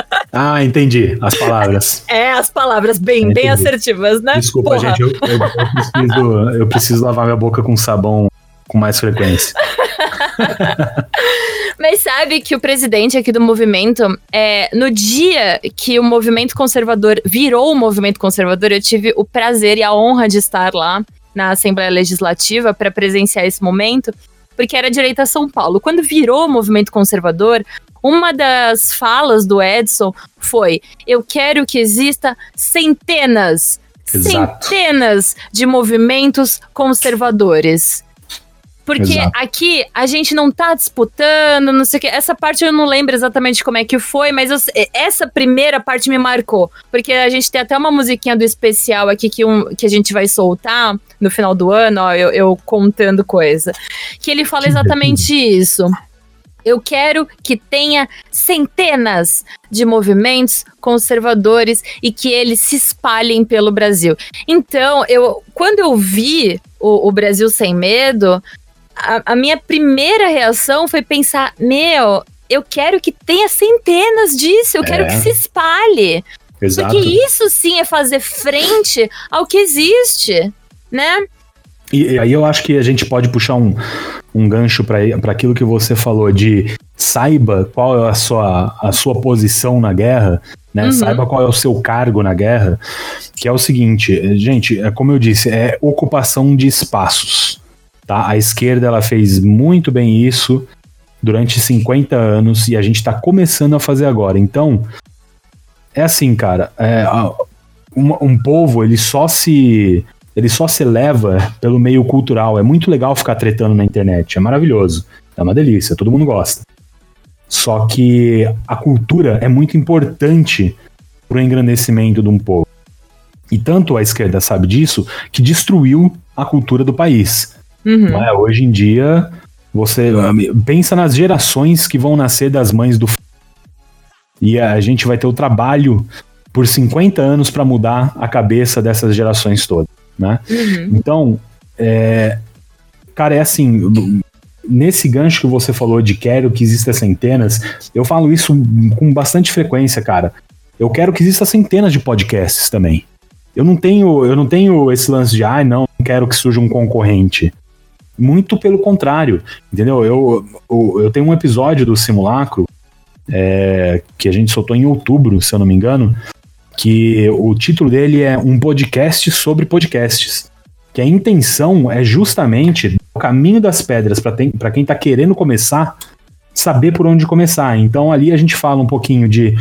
ah, entendi. As palavras. É, as palavras bem, bem assertivas, né? Desculpa, Porra. gente. Eu, eu, eu, preciso, eu preciso lavar minha boca com sabão com mais frequência. Mas sabe que o presidente aqui do movimento, é, no dia que o movimento conservador virou o movimento conservador, eu tive o prazer e a honra de estar lá na Assembleia Legislativa para presenciar esse momento, porque era direita a São Paulo. Quando virou o movimento conservador, uma das falas do Edson foi: Eu quero que exista centenas, Exato. centenas de movimentos conservadores. Porque Exato. aqui a gente não tá disputando, não sei o que. Essa parte eu não lembro exatamente como é que foi, mas eu- essa primeira parte me marcou. Porque a gente tem até uma musiquinha do especial aqui que, um, que a gente vai soltar no final do ano, ó, eu, eu contando coisa. Que ele fala exatamente isso. Eu quero que tenha centenas de movimentos conservadores e que eles se espalhem pelo Brasil. Então, eu, quando eu vi o, o Brasil Sem Medo, a, a minha primeira reação foi pensar: meu, eu quero que tenha centenas disso, eu quero É. que se espalhe. Exato. Porque isso sim é fazer frente ao que existe, né? E, e aí eu acho que a gente pode puxar um, um gancho para aquilo que você falou de saiba qual é a sua, a sua posição na guerra, né? Uhum. Saiba qual é o seu cargo na guerra, que é o seguinte, eh, gente, é como eu disse, é ocupação de espaços, tá? A esquerda ela fez muito bem isso durante 50 anos e a gente está começando a fazer agora. Então, é assim, cara, é, uma- um povo ele só se ele só se eleva pelo meio cultural. É muito legal ficar tretando na internet, é maravilhoso, é uma delícia, todo mundo gosta. Só que a cultura é muito importante para o engrandecimento de um povo. E tanto a esquerda sabe disso que destruiu a cultura do país. Uhum. é? Hoje em dia, você pensa nas gerações que vão nascer das mães do. E a gente vai ter o trabalho por 50 anos para mudar a cabeça dessas gerações todas, né? Uhum. Então, é, cara, é assim, nesse gancho que você falou de quero que exista centenas, eu falo isso com bastante frequência, cara. Eu quero que exista centenas de podcasts também. Eu não tenho, eu não tenho esse lance de, ah, não, não quero que surja um concorrente. Muito pelo contrário, entendeu? Eu, eu, eu tenho um episódio do Simulacro é, que a gente soltou em outubro, se eu não me engano, que o título dele é um podcast sobre podcasts. Que a intenção é justamente o caminho das pedras para quem está querendo começar, saber por onde começar. Então ali a gente fala um pouquinho de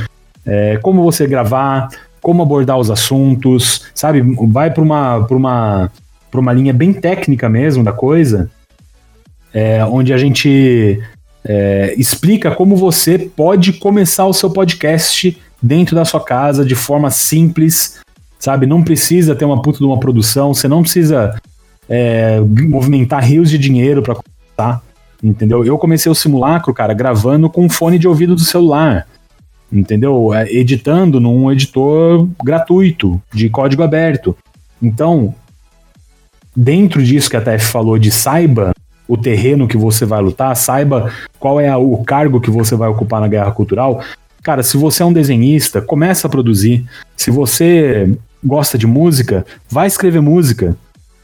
é, como você gravar, como abordar os assuntos, sabe? Vai para uma, uma, uma linha bem técnica mesmo da coisa, é, onde a gente é, explica como você pode começar o seu podcast dentro da sua casa de forma simples, sabe? Não precisa ter uma puta de uma produção, você não precisa é, movimentar rios de dinheiro para começar, entendeu? Eu comecei o simulacro, cara, gravando com fone de ouvido do celular, entendeu? É, editando num editor gratuito, de código aberto. Então, dentro disso que a TF falou de saiba o terreno que você vai lutar, saiba qual é a, o cargo que você vai ocupar na guerra cultural. Cara, se você é um desenhista, começa a produzir. Se você gosta de música, vai escrever música.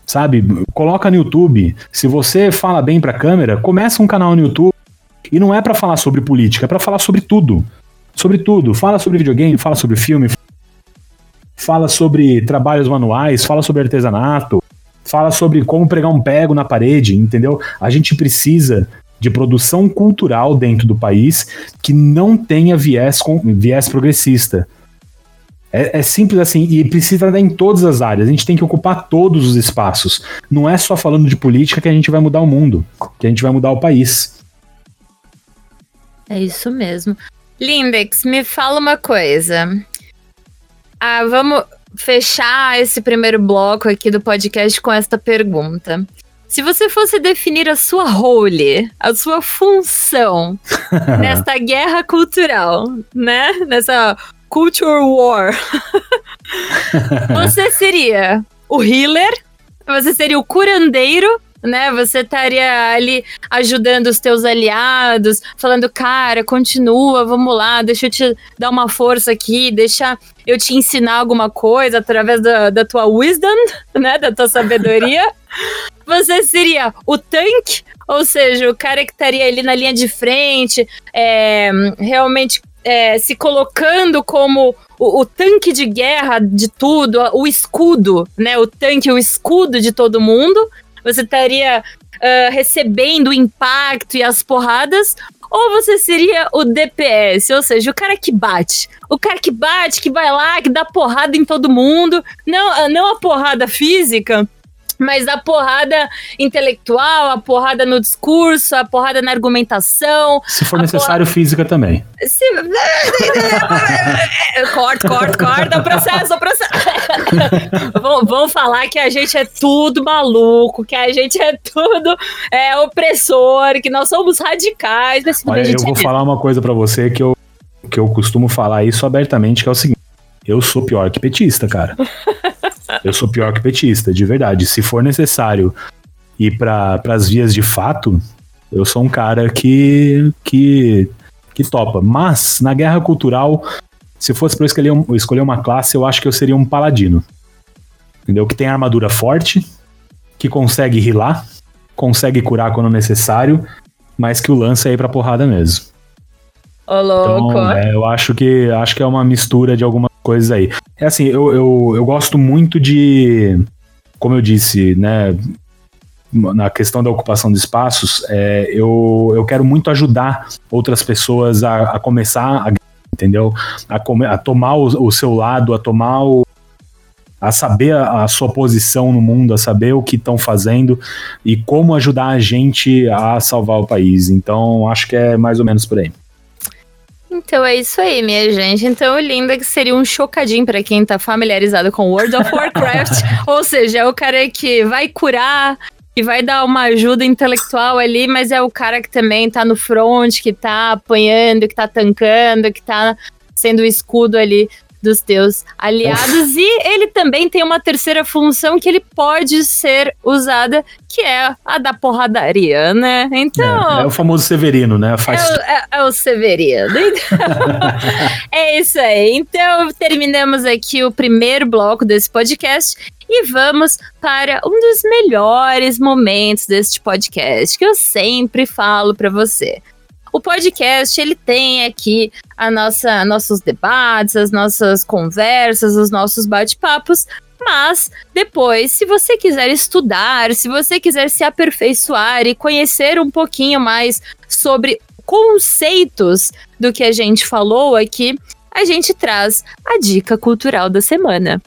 Sabe? Coloca no YouTube. Se você fala bem pra câmera, começa um canal no YouTube. E não é para falar sobre política, é para falar sobre tudo. Sobre tudo. Fala sobre videogame, fala sobre filme, fala sobre trabalhos manuais, fala sobre artesanato, fala sobre como pregar um pego na parede, entendeu? A gente precisa de produção cultural dentro do país que não tenha viés, com, viés progressista. É, é, simples assim, e precisa em todas as áreas. A gente tem que ocupar todos os espaços. Não é só falando de política que a gente vai mudar o mundo, que a gente vai mudar o país. É isso mesmo. Lindex, me fala uma coisa. Ah, vamos fechar esse primeiro bloco aqui do podcast com esta pergunta. Se você fosse definir a sua role, a sua função nesta guerra cultural, né? Nessa culture war, você seria o healer? Você seria o curandeiro? Né, você estaria ali ajudando os teus aliados, falando, cara, continua, vamos lá, deixa eu te dar uma força aqui, deixa eu te ensinar alguma coisa através da, da tua wisdom, né, da tua sabedoria. Você seria o tanque, ou seja, o cara que estaria ali na linha de frente, é, realmente é, se colocando como o, o, tanque de guerra de tudo, o escudo, né? O tanque, o escudo de todo mundo. Você estaria uh, recebendo o impacto e as porradas, ou você seria o DPS, ou seja, o cara que bate. O cara que bate, que vai lá, que dá porrada em todo mundo. Não, não a porrada física, mas a porrada intelectual, a porrada no discurso, a porrada na argumentação. Se for necessário, porrada... física também. Se... corta, corta, corta, o processo, o processo. vamos falar que a gente é tudo maluco, que a gente é tudo é, opressor, que nós somos radicais. Mas Olha, eu vou é falar uma coisa para você que eu, que eu costumo falar isso abertamente, que é o seguinte. Eu sou pior que petista, cara. Eu sou pior que petista, de verdade. Se for necessário ir para as vias de fato, eu sou um cara que, que, que topa. Mas, na guerra cultural, se fosse para eu escolher, um, escolher uma classe, eu acho que eu seria um paladino. Entendeu? Que tem armadura forte, que consegue rilar, consegue curar quando necessário, mas que o lance é ir pra porrada mesmo. Ô, louco. Então, é, eu acho que acho que é uma mistura de algumas coisas aí. É assim, eu, eu, eu gosto muito de, como eu disse, né, na questão da ocupação de espaços, é, eu, eu quero muito ajudar outras pessoas a, a começar, a, entendeu? A, come, a tomar o, o, seu lado, a tomar o. a saber a, a sua posição no mundo, a saber o que estão fazendo e como ajudar a gente a salvar o país. Então, acho que é mais ou menos por aí. Então é isso aí, minha gente. Então o Lindex seria um chocadinho para quem tá familiarizado com World of Warcraft. ou seja, é o cara que vai curar, que vai dar uma ajuda intelectual ali, mas é o cara que também tá no front, que tá apanhando, que tá tancando, que tá sendo o escudo ali dos teus aliados. e ele também tem uma terceira função que ele pode ser usada, que é a da porradaria, né? Então. É, é o famoso Severino, né? Faz... É, o, é, é o Severino. é isso aí. Então, terminamos aqui o primeiro bloco desse podcast. E vamos para um dos melhores momentos deste podcast, que eu sempre falo para você. O podcast, ele tem aqui a nossa nossos debates, as nossas conversas, os nossos bate-papos, mas depois, se você quiser estudar, se você quiser se aperfeiçoar e conhecer um pouquinho mais sobre conceitos do que a gente falou aqui, a gente traz a dica cultural da semana.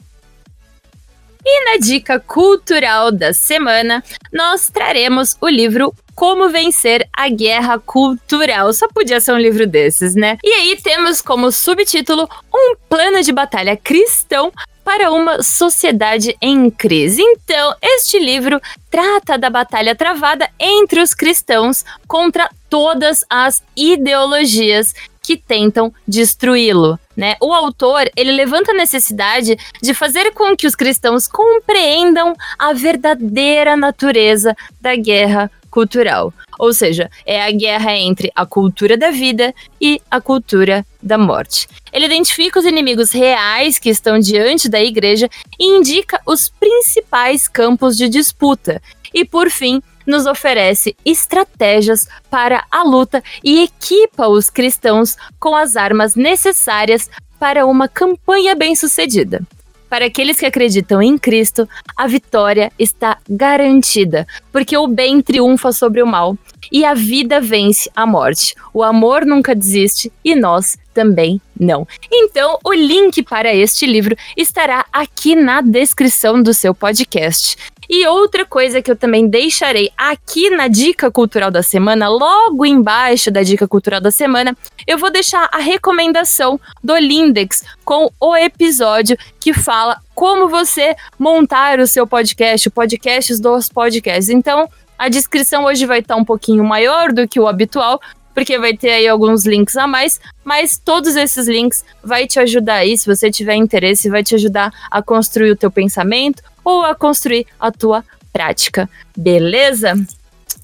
E na dica cultural da semana, nós traremos o livro como Vencer a Guerra Cultural. Só podia ser um livro desses, né? E aí temos como subtítulo Um plano de batalha cristão para uma sociedade em crise. Então, este livro trata da batalha travada entre os cristãos contra todas as ideologias que tentam destruí-lo. Né? O autor ele levanta a necessidade de fazer com que os cristãos compreendam a verdadeira natureza da guerra cultural. Ou seja, é a guerra entre a cultura da vida e a cultura da morte. Ele identifica os inimigos reais que estão diante da igreja e indica os principais campos de disputa. E por fim, nos oferece estratégias para a luta e equipa os cristãos com as armas necessárias para uma campanha bem-sucedida. Para aqueles que acreditam em Cristo, a vitória está garantida, porque o bem triunfa sobre o mal e a vida vence a morte. O amor nunca desiste e nós também não. Então, o link para este livro estará aqui na descrição do seu podcast. E outra coisa que eu também deixarei aqui na dica cultural da semana, logo embaixo da dica cultural da semana, eu vou deixar a recomendação do Lindex com o episódio que fala como você montar o seu podcast, o podcast dos podcasts. Então, a descrição hoje vai estar um pouquinho maior do que o habitual, porque vai ter aí alguns links a mais, mas todos esses links vai te ajudar aí, se você tiver interesse, vai te ajudar a construir o teu pensamento ou a construir a tua prática, beleza?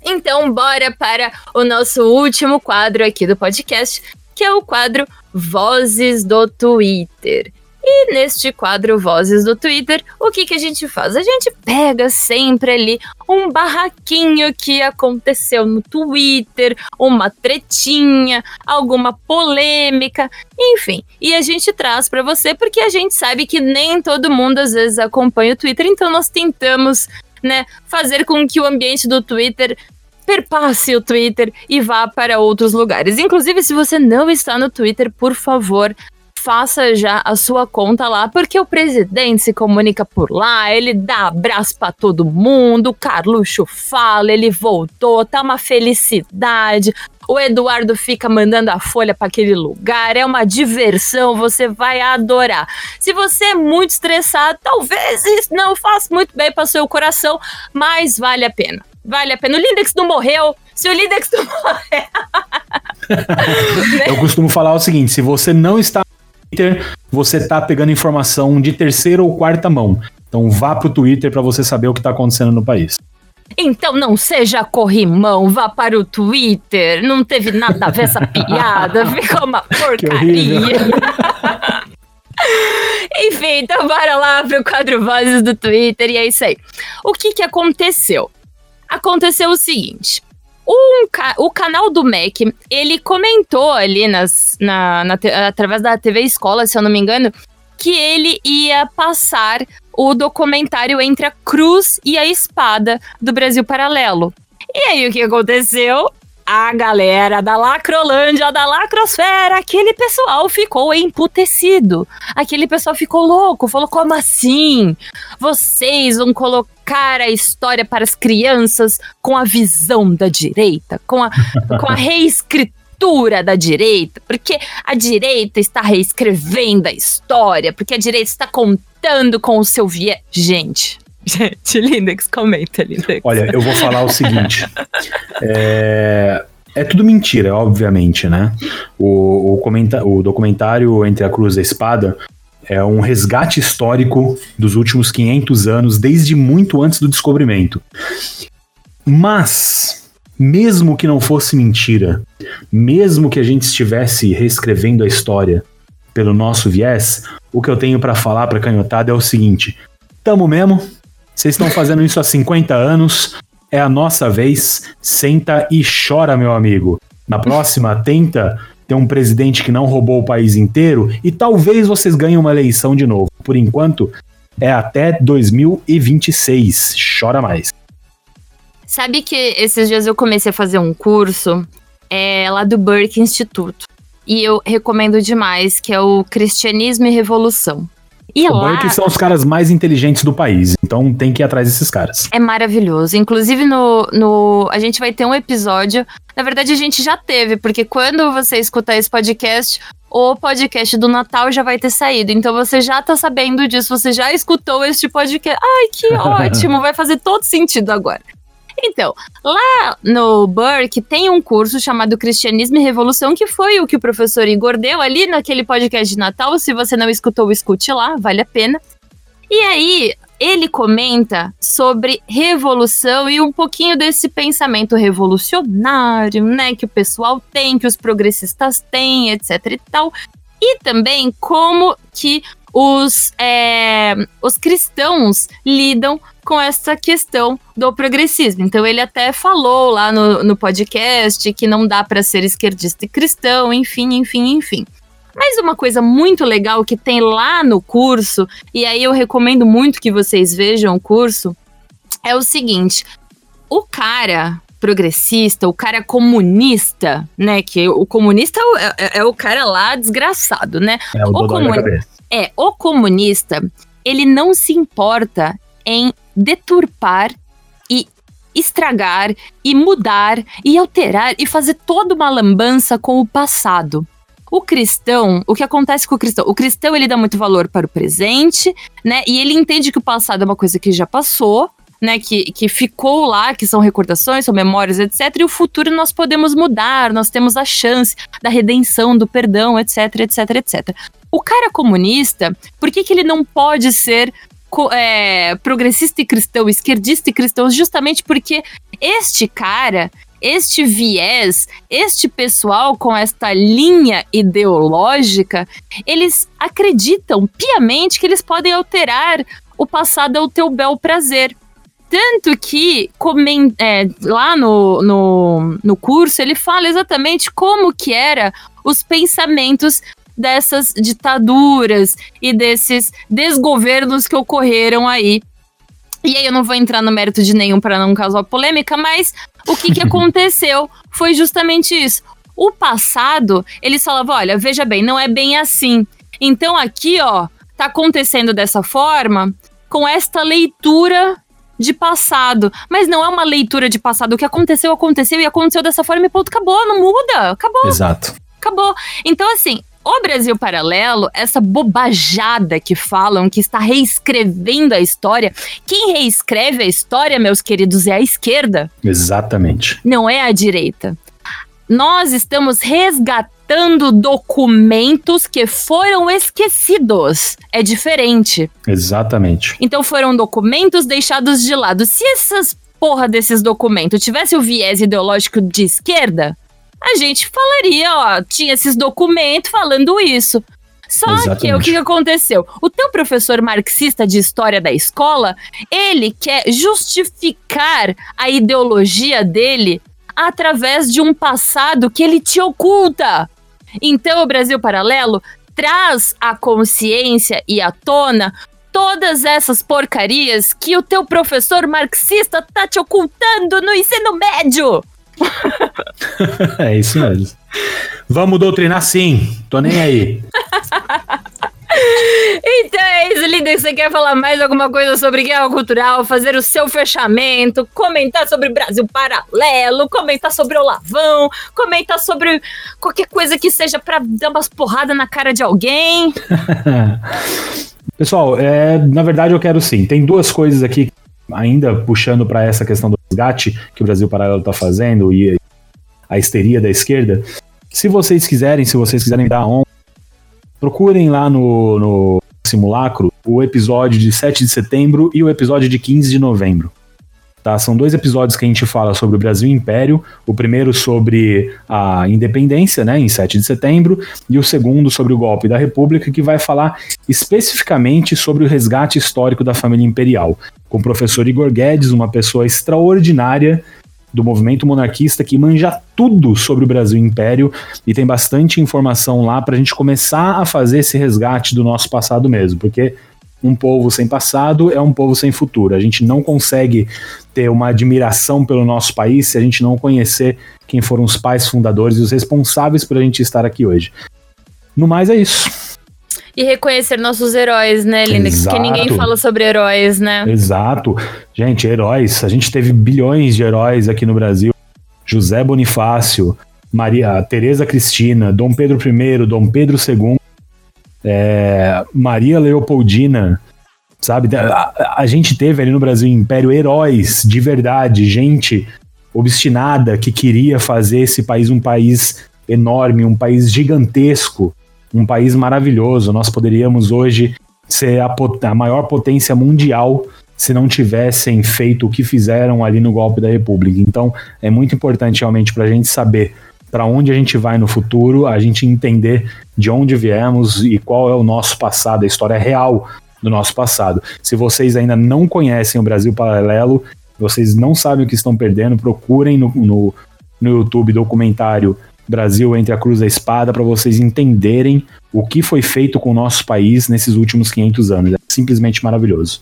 Então, bora para o nosso último quadro aqui do podcast, que é o quadro Vozes do Twitter. E neste quadro Vozes do Twitter, o que, que a gente faz? A gente pega sempre ali um barraquinho que aconteceu no Twitter, uma tretinha, alguma polêmica, enfim. E a gente traz para você porque a gente sabe que nem todo mundo às vezes acompanha o Twitter, então nós tentamos, né, fazer com que o ambiente do Twitter perpasse o Twitter e vá para outros lugares. Inclusive, se você não está no Twitter, por favor, faça já a sua conta lá, porque o presidente se comunica por lá, ele dá abraço para todo mundo, o Carluxo fala, ele voltou, tá uma felicidade. O Eduardo fica mandando a folha para aquele lugar, é uma diversão, você vai adorar. Se você é muito estressado, talvez isso não faça muito bem para seu coração, mas vale a pena. Vale a pena. O Lindex não morreu. Se o Lindex não morreu. Eu costumo falar o seguinte: se você não está Twitter, você está pegando informação de terceira ou quarta mão. Então vá pro Twitter para você saber o que está acontecendo no país. Então não seja corrimão, vá para o Twitter. Não teve nada a ver essa piada, ficou uma porcaria. Enfim, então bora lá pro quadro Vozes do Twitter e é isso aí. O que que aconteceu? Aconteceu o seguinte, um ca o canal do Mac, ele comentou ali nas, na, na através da TV Escola, se eu não me engano, que ele ia passar o documentário entre a cruz e a espada do Brasil Paralelo. E aí o que aconteceu? a galera da Lacrolândia, da Lacrosfera, aquele pessoal ficou emputecido. Aquele pessoal ficou louco, falou: como assim? Vocês vão colocar a história para as crianças com a visão da direita, com a, com a reescritura da direita, porque a direita está reescrevendo a história, porque a direita está contando com o seu viés. Gente, Gente, Lindex, comenta, Lindex. Olha, eu vou falar o seguinte. é, é tudo mentira, obviamente, né? O, o, comenta o documentário Entre a Cruz e a Espada é um resgate histórico dos últimos 500 anos, desde muito antes do descobrimento. Mas, mesmo que não fosse mentira, mesmo que a gente estivesse reescrevendo a história pelo nosso viés, o que eu tenho para falar para canhotada é o seguinte: tamo mesmo, vocês estão fazendo isso há 50 anos, é a nossa vez. Senta e chora, meu amigo. Na próxima, tenta ter um presidente que não roubou o país inteiro e talvez vocês ganhem uma eleição de novo. Por enquanto, é até 2026. Chora mais. Sabe que esses dias eu comecei a fazer um curso é, lá do Burke Instituto. E eu recomendo demais, que é o Cristianismo e Revolução. E o lá... são os caras mais inteligentes do país, então tem que ir atrás desses caras. É maravilhoso. Inclusive, no, no. A gente vai ter um episódio. Na verdade, a gente já teve, porque quando você escutar esse podcast, o podcast do Natal já vai ter saído. Então você já tá sabendo disso, você já escutou este podcast. Ai, que ótimo! vai fazer todo sentido agora. Então, lá no Burke tem um curso chamado Cristianismo e Revolução, que foi o que o professor Igor deu ali naquele podcast de Natal. Se você não escutou, escute lá, vale a pena. E aí, ele comenta sobre revolução e um pouquinho desse pensamento revolucionário, né, que o pessoal tem, que os progressistas têm, etc e tal. E também como que os, é, os cristãos lidam com essa questão do progressismo. Então ele até falou lá no, no podcast que não dá para ser esquerdista e cristão, enfim, enfim, enfim. Mas uma coisa muito legal que tem lá no curso, e aí eu recomendo muito que vocês vejam o curso, é o seguinte: o cara progressista, o cara comunista, né? Que o comunista é, é, é o cara lá desgraçado, né? É o, o comunista. É, o comunista, ele não se importa em deturpar e estragar e mudar e alterar e fazer toda uma lambança com o passado. O cristão, o que acontece com o cristão? O cristão ele dá muito valor para o presente, né? E ele entende que o passado é uma coisa que já passou, né, que, que ficou lá, que são recordações, são memórias, etc. E o futuro nós podemos mudar, nós temos a chance da redenção, do perdão, etc, etc, etc. O cara comunista, por que, que ele não pode ser é, progressista e cristão, esquerdista e cristão, justamente porque este cara este viés, este pessoal com esta linha ideológica, eles acreditam piamente que eles podem alterar o passado ao teu bel prazer. Tanto que é, lá no, no, no curso ele fala exatamente como que era os pensamentos dessas ditaduras e desses desgovernos que ocorreram aí. E aí eu não vou entrar no mérito de nenhum para não causar polêmica, mas o que, que aconteceu foi justamente isso. O passado, eles falavam, olha, veja bem, não é bem assim. Então aqui, ó, tá acontecendo dessa forma, com esta leitura de passado. Mas não é uma leitura de passado. O que aconteceu, aconteceu e aconteceu dessa forma e ponto, acabou, não muda, acabou. Exato. Acabou. Então, assim, o Brasil Paralelo, essa bobajada que falam que está reescrevendo a história, quem reescreve a história, meus queridos, é a esquerda. Exatamente. Não é a direita. Nós estamos resgatando documentos que foram esquecidos. É diferente. Exatamente. Então foram documentos deixados de lado. Se essas porra desses documentos tivesse o viés ideológico de esquerda, a gente falaria, ó, tinha esses documentos falando isso. Só Exatamente. que o que aconteceu? O teu professor marxista de história da escola, ele quer justificar a ideologia dele através de um passado que ele te oculta. Então, o Brasil Paralelo traz à consciência e à tona todas essas porcarias que o teu professor marxista tá te ocultando no ensino médio. é isso mesmo. Vamos doutrinar sim, tô nem aí. Então é isso, Linda. Você quer falar mais alguma coisa sobre guerra cultural? Fazer o seu fechamento? Comentar sobre Brasil Paralelo? Comentar sobre o Lavão? Comentar sobre qualquer coisa que seja para dar umas porradas na cara de alguém? Pessoal, é, na verdade eu quero sim. Tem duas coisas aqui, ainda puxando para essa questão do resgate que o Brasil Paralelo está fazendo e a histeria da esquerda. Se vocês quiserem, se vocês quiserem dar on Procurem lá no, no simulacro o episódio de 7 de setembro e o episódio de 15 de novembro. Tá, são dois episódios que a gente fala sobre o Brasil Império. O primeiro sobre a independência, né, em 7 de setembro, e o segundo sobre o golpe da República, que vai falar especificamente sobre o resgate histórico da família imperial. Com o professor Igor Guedes, uma pessoa extraordinária do movimento monarquista que manja tudo sobre o Brasil Império e tem bastante informação lá para a gente começar a fazer esse resgate do nosso passado mesmo, porque um povo sem passado é um povo sem futuro. A gente não consegue ter uma admiração pelo nosso país se a gente não conhecer quem foram os pais fundadores e os responsáveis por a gente estar aqui hoje. No mais é isso e reconhecer nossos heróis, né? Exato. Porque ninguém fala sobre heróis, né? Exato. Gente, heróis. A gente teve bilhões de heróis aqui no Brasil. José Bonifácio, Maria Tereza Cristina, Dom Pedro I, Dom Pedro II, é, Maria Leopoldina, sabe? A, a, gente teve ali no Brasil Império heróis de verdade, gente obstinada que queria fazer esse país um país enorme, um país gigantesco, um país maravilhoso. Nós poderíamos hoje ser a, a maior potência mundial se não tivessem feito o que fizeram ali no golpe da República. Então, é muito importante realmente para a gente saber para onde a gente vai no futuro, a gente entender de onde viemos e qual é o nosso passado, a história real do nosso passado. Se vocês ainda não conhecem o Brasil Paralelo, vocês não sabem o que estão perdendo, procurem no, no, no YouTube documentário Brasil entre a cruz da espada para vocês entenderem o que foi feito com o nosso país nesses últimos 500 anos. É simplesmente maravilhoso.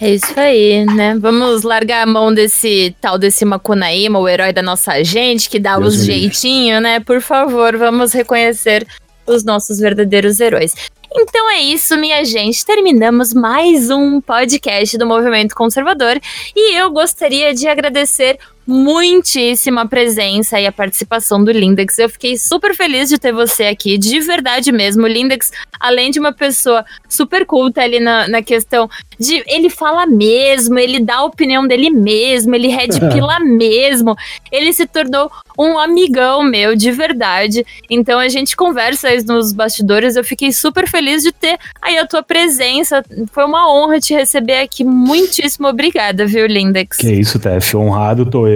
É isso aí, né? Vamos largar a mão desse tal desse Macunaíma, o herói da nossa gente, que dá Deus os jeitinhos, né? Por favor, vamos reconhecer os nossos verdadeiros heróis. Então é isso, minha gente. Terminamos mais um podcast do Movimento Conservador e eu gostaria de agradecer muitíssima presença e a participação do Lindex. Eu fiquei super feliz de ter você aqui, de verdade mesmo. O Lindex, além de uma pessoa super culta ali na, na questão de. Ele fala mesmo, ele dá a opinião dele mesmo, ele red pila mesmo. Ele se tornou um amigão meu, de verdade. Então a gente conversa aí nos bastidores. Eu fiquei super feliz de ter aí a tua presença. Foi uma honra te receber aqui. Muitíssimo obrigada, viu, Lindex? Que isso, Tef. Honrado tô eu.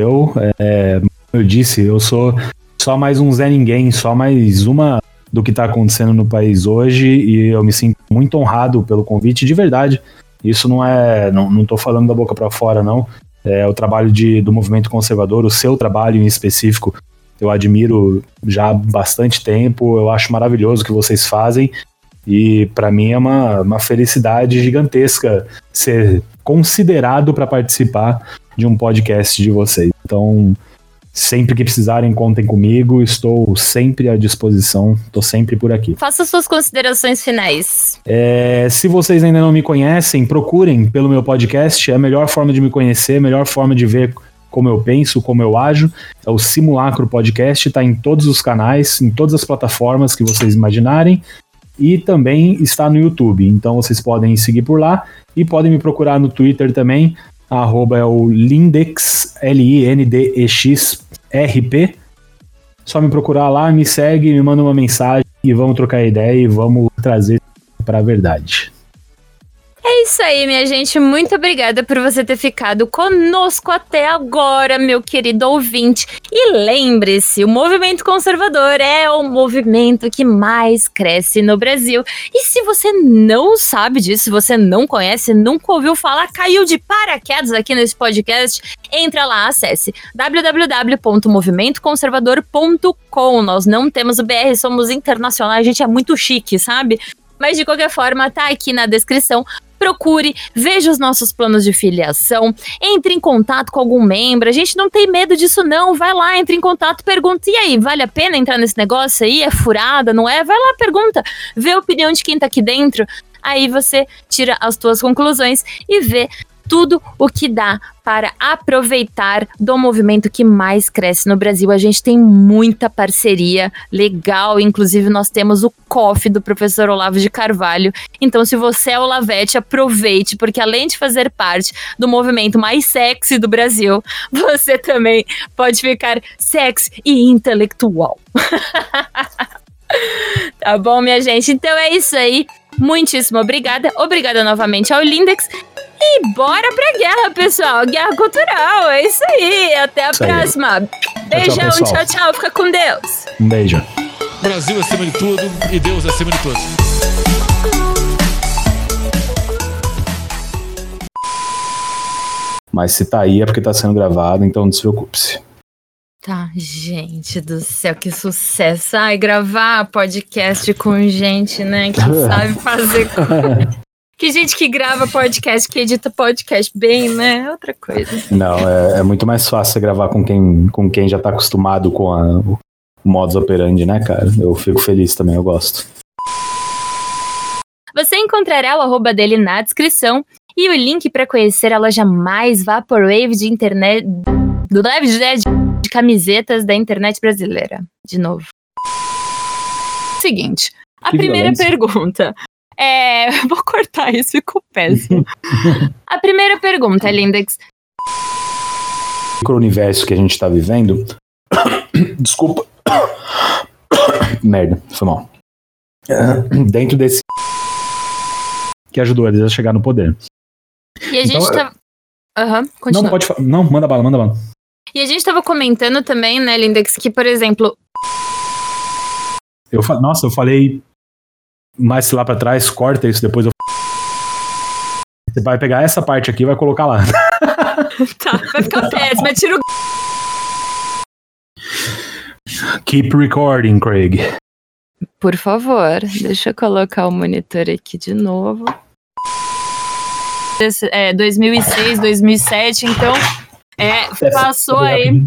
É, eu disse, eu sou só mais um Zé Ninguém, só mais uma do que está acontecendo no país hoje e eu me sinto muito honrado pelo convite, de verdade. Isso não é. Não, não falando da boca para fora, não. É o trabalho de, do movimento conservador, o seu trabalho em específico, eu admiro já há bastante tempo, eu acho maravilhoso o que vocês fazem. E para mim é uma, uma felicidade gigantesca ser considerado para participar de um podcast de vocês. Então, Sempre que precisarem, contem comigo. Estou sempre à disposição. Estou sempre por aqui. Faça suas considerações finais. É, se vocês ainda não me conhecem, procurem pelo meu podcast. É a melhor forma de me conhecer, a melhor forma de ver como eu penso, como eu ajo. É o Simulacro Podcast. Está em todos os canais, em todas as plataformas que vocês imaginarem. E também está no YouTube. Então vocês podem seguir por lá e podem me procurar no Twitter também. Arroba é o Lindex, L-I-N-D-E-X RP. Só me procurar lá, me segue, me manda uma mensagem e vamos trocar ideia e vamos trazer para a verdade. É isso aí, minha gente. Muito obrigada por você ter ficado conosco até agora, meu querido ouvinte. E lembre-se, o movimento conservador é o movimento que mais cresce no Brasil. E se você não sabe disso, se você não conhece, nunca ouviu falar, caiu de paraquedas aqui nesse podcast, entra lá, acesse www.movimentoconservador.com. Nós não temos o BR, somos internacionais, a gente é muito chique, sabe? Mas de qualquer forma, tá aqui na descrição procure, veja os nossos planos de filiação, entre em contato com algum membro. A gente não tem medo disso, não. Vai lá, entre em contato, pergunta. E aí, vale a pena entrar nesse negócio aí? É furada, não é? Vai lá, pergunta. Vê a opinião de quem tá aqui dentro. Aí você tira as tuas conclusões e vê tudo o que dá para aproveitar do movimento que mais cresce no Brasil. A gente tem muita parceria legal, inclusive nós temos o COF do professor Olavo de Carvalho. Então, se você é Olavete, aproveite, porque além de fazer parte do movimento mais sexy do Brasil, você também pode ficar sexy e intelectual. tá bom, minha gente? Então é isso aí. Muitíssimo obrigada. Obrigada novamente ao Lindex. E bora pra guerra, pessoal. Guerra cultural. É isso aí. Até a isso próxima. Aí. Beijão, tchau tchau, tchau, Fica com Deus. Um beijo. Brasil acima de tudo e Deus acima de tudo. Mas se tá aí é porque tá sendo gravado, então não se preocupe-se. Tá, gente do céu, que sucesso. Ai, gravar podcast com gente, né, que sabe fazer Que gente que grava podcast, que edita podcast bem, né? É outra coisa. Não, é, é, muito mais fácil gravar com quem, com quem já tá acostumado com a, o modus operandi, né, cara? Eu fico feliz também, eu gosto. Você encontrará o arroba dele na descrição e o link para conhecer a loja mais Vaporwave de internet. Do live de camisetas da internet brasileira. De novo. Seguinte. A que primeira violência. pergunta. É, vou cortar isso, ficou péssimo. a primeira pergunta, Lindex. O universo que a gente tá vivendo. Desculpa. Merda, foi mal. Dentro desse. Que ajudou eles a chegar no poder. E a gente então, tá. Aham, uhum, continua. Não, pode Não, manda bala, manda bala. E a gente tava comentando também, né, Lindex, que, por exemplo. Eu fa... Nossa, eu falei mais lá para trás, corta isso, depois eu. Você vai pegar essa parte aqui e vai colocar lá. tá, vai ficar péssimo, tira o. Keep recording, Craig. Por favor, deixa eu colocar o monitor aqui de novo. É, 2006, 2007, então é, passou aí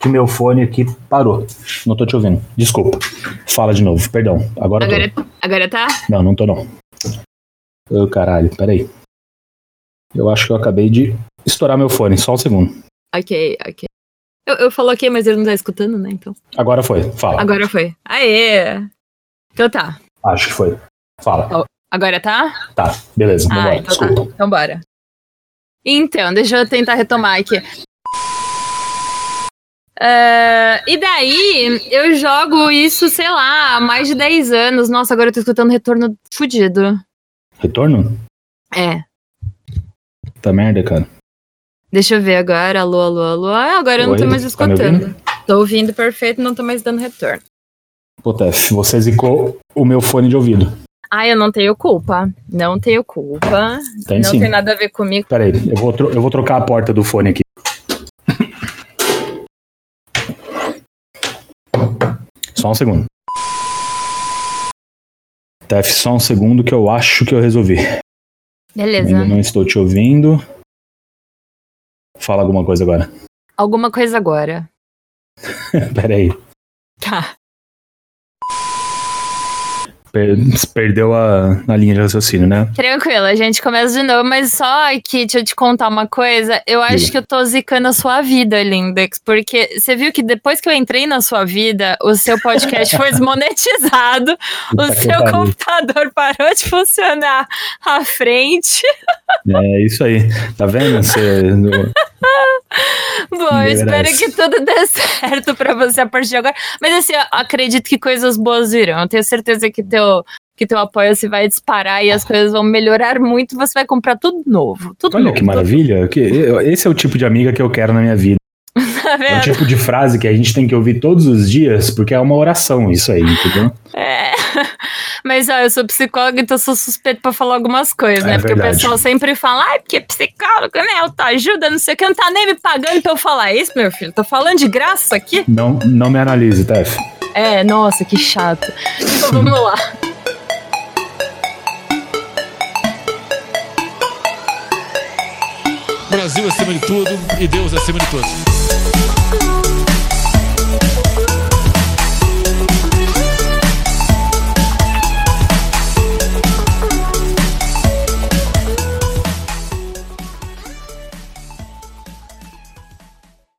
que meu fone aqui parou. Não tô te ouvindo. Desculpa. Fala de novo, perdão. Agora, agora, tô. agora tá? Não, não tô não. Ô, caralho, peraí. Eu acho que eu acabei de estourar meu fone, só um segundo. Ok, ok. Eu, eu falo ok, mas ele não tá escutando, né? Então. Agora foi, fala. Agora foi. Aê! Então tá. Acho que foi. Fala. Oh, agora tá? Tá, beleza. Ah, então tá. Desculpa. tá. Então bora. Então, deixa eu tentar retomar aqui. Uh, e daí, eu jogo isso, sei lá, há mais de 10 anos. Nossa, agora eu tô escutando retorno fudido. Retorno? É. Puta merda, cara. Deixa eu ver agora. Alô, alô, alô. Ah, agora eu não tô mais tá escutando. ouvindo? tô ouvindo perfeito, não tô mais dando retorno. Pô, Tef, você zicou o meu fone de ouvido. Ah, eu não tenho culpa. Não tenho culpa. Tem não sim. tem nada a ver comigo. Pera aí, eu vou, eu vou trocar a porta do fone aqui. Só um segundo. Tef, só um segundo que eu acho que eu resolvi. Beleza. Ainda não estou te ouvindo. Fala alguma coisa agora. Alguma coisa agora. Pera aí. Tá. Per- perdeu a, a linha de raciocínio, né? Tranquilo, a gente começa de novo, mas só que deixa eu te contar uma coisa. Eu acho Diga. que eu tô zicando a sua vida, Lindex, porque você viu que depois que eu entrei na sua vida, o seu podcast foi desmonetizado, o que seu computador parou de funcionar à frente. É isso aí. Tá vendo? Você, Bom, eu espero que tudo dê certo pra você a partir de agora. Mas assim, eu acredito que coisas boas virão. Eu tenho certeza que teu, que teu apoio se vai disparar e as coisas vão melhorar muito. Você vai comprar tudo novo. Tudo olha novo. que maravilha. Que, esse é o tipo de amiga que eu quero na minha vida. Tá É o tipo de frase que a gente tem que ouvir todos os dias, porque é uma oração isso aí, entendeu? É. Mas ó, eu sou psicóloga, então sou suspeito pra falar algumas coisas, né? É porque verdade. o pessoal sempre fala, ai, porque psicólogo, né? Autoajuda, não sei o que, não tá nem me pagando pra eu falar isso, meu filho. Tô falando de graça aqui? Não, não me analise, Tef. É, nossa, que chato. Então vamos lá. Brasil acima de tudo e Deus acima de todos.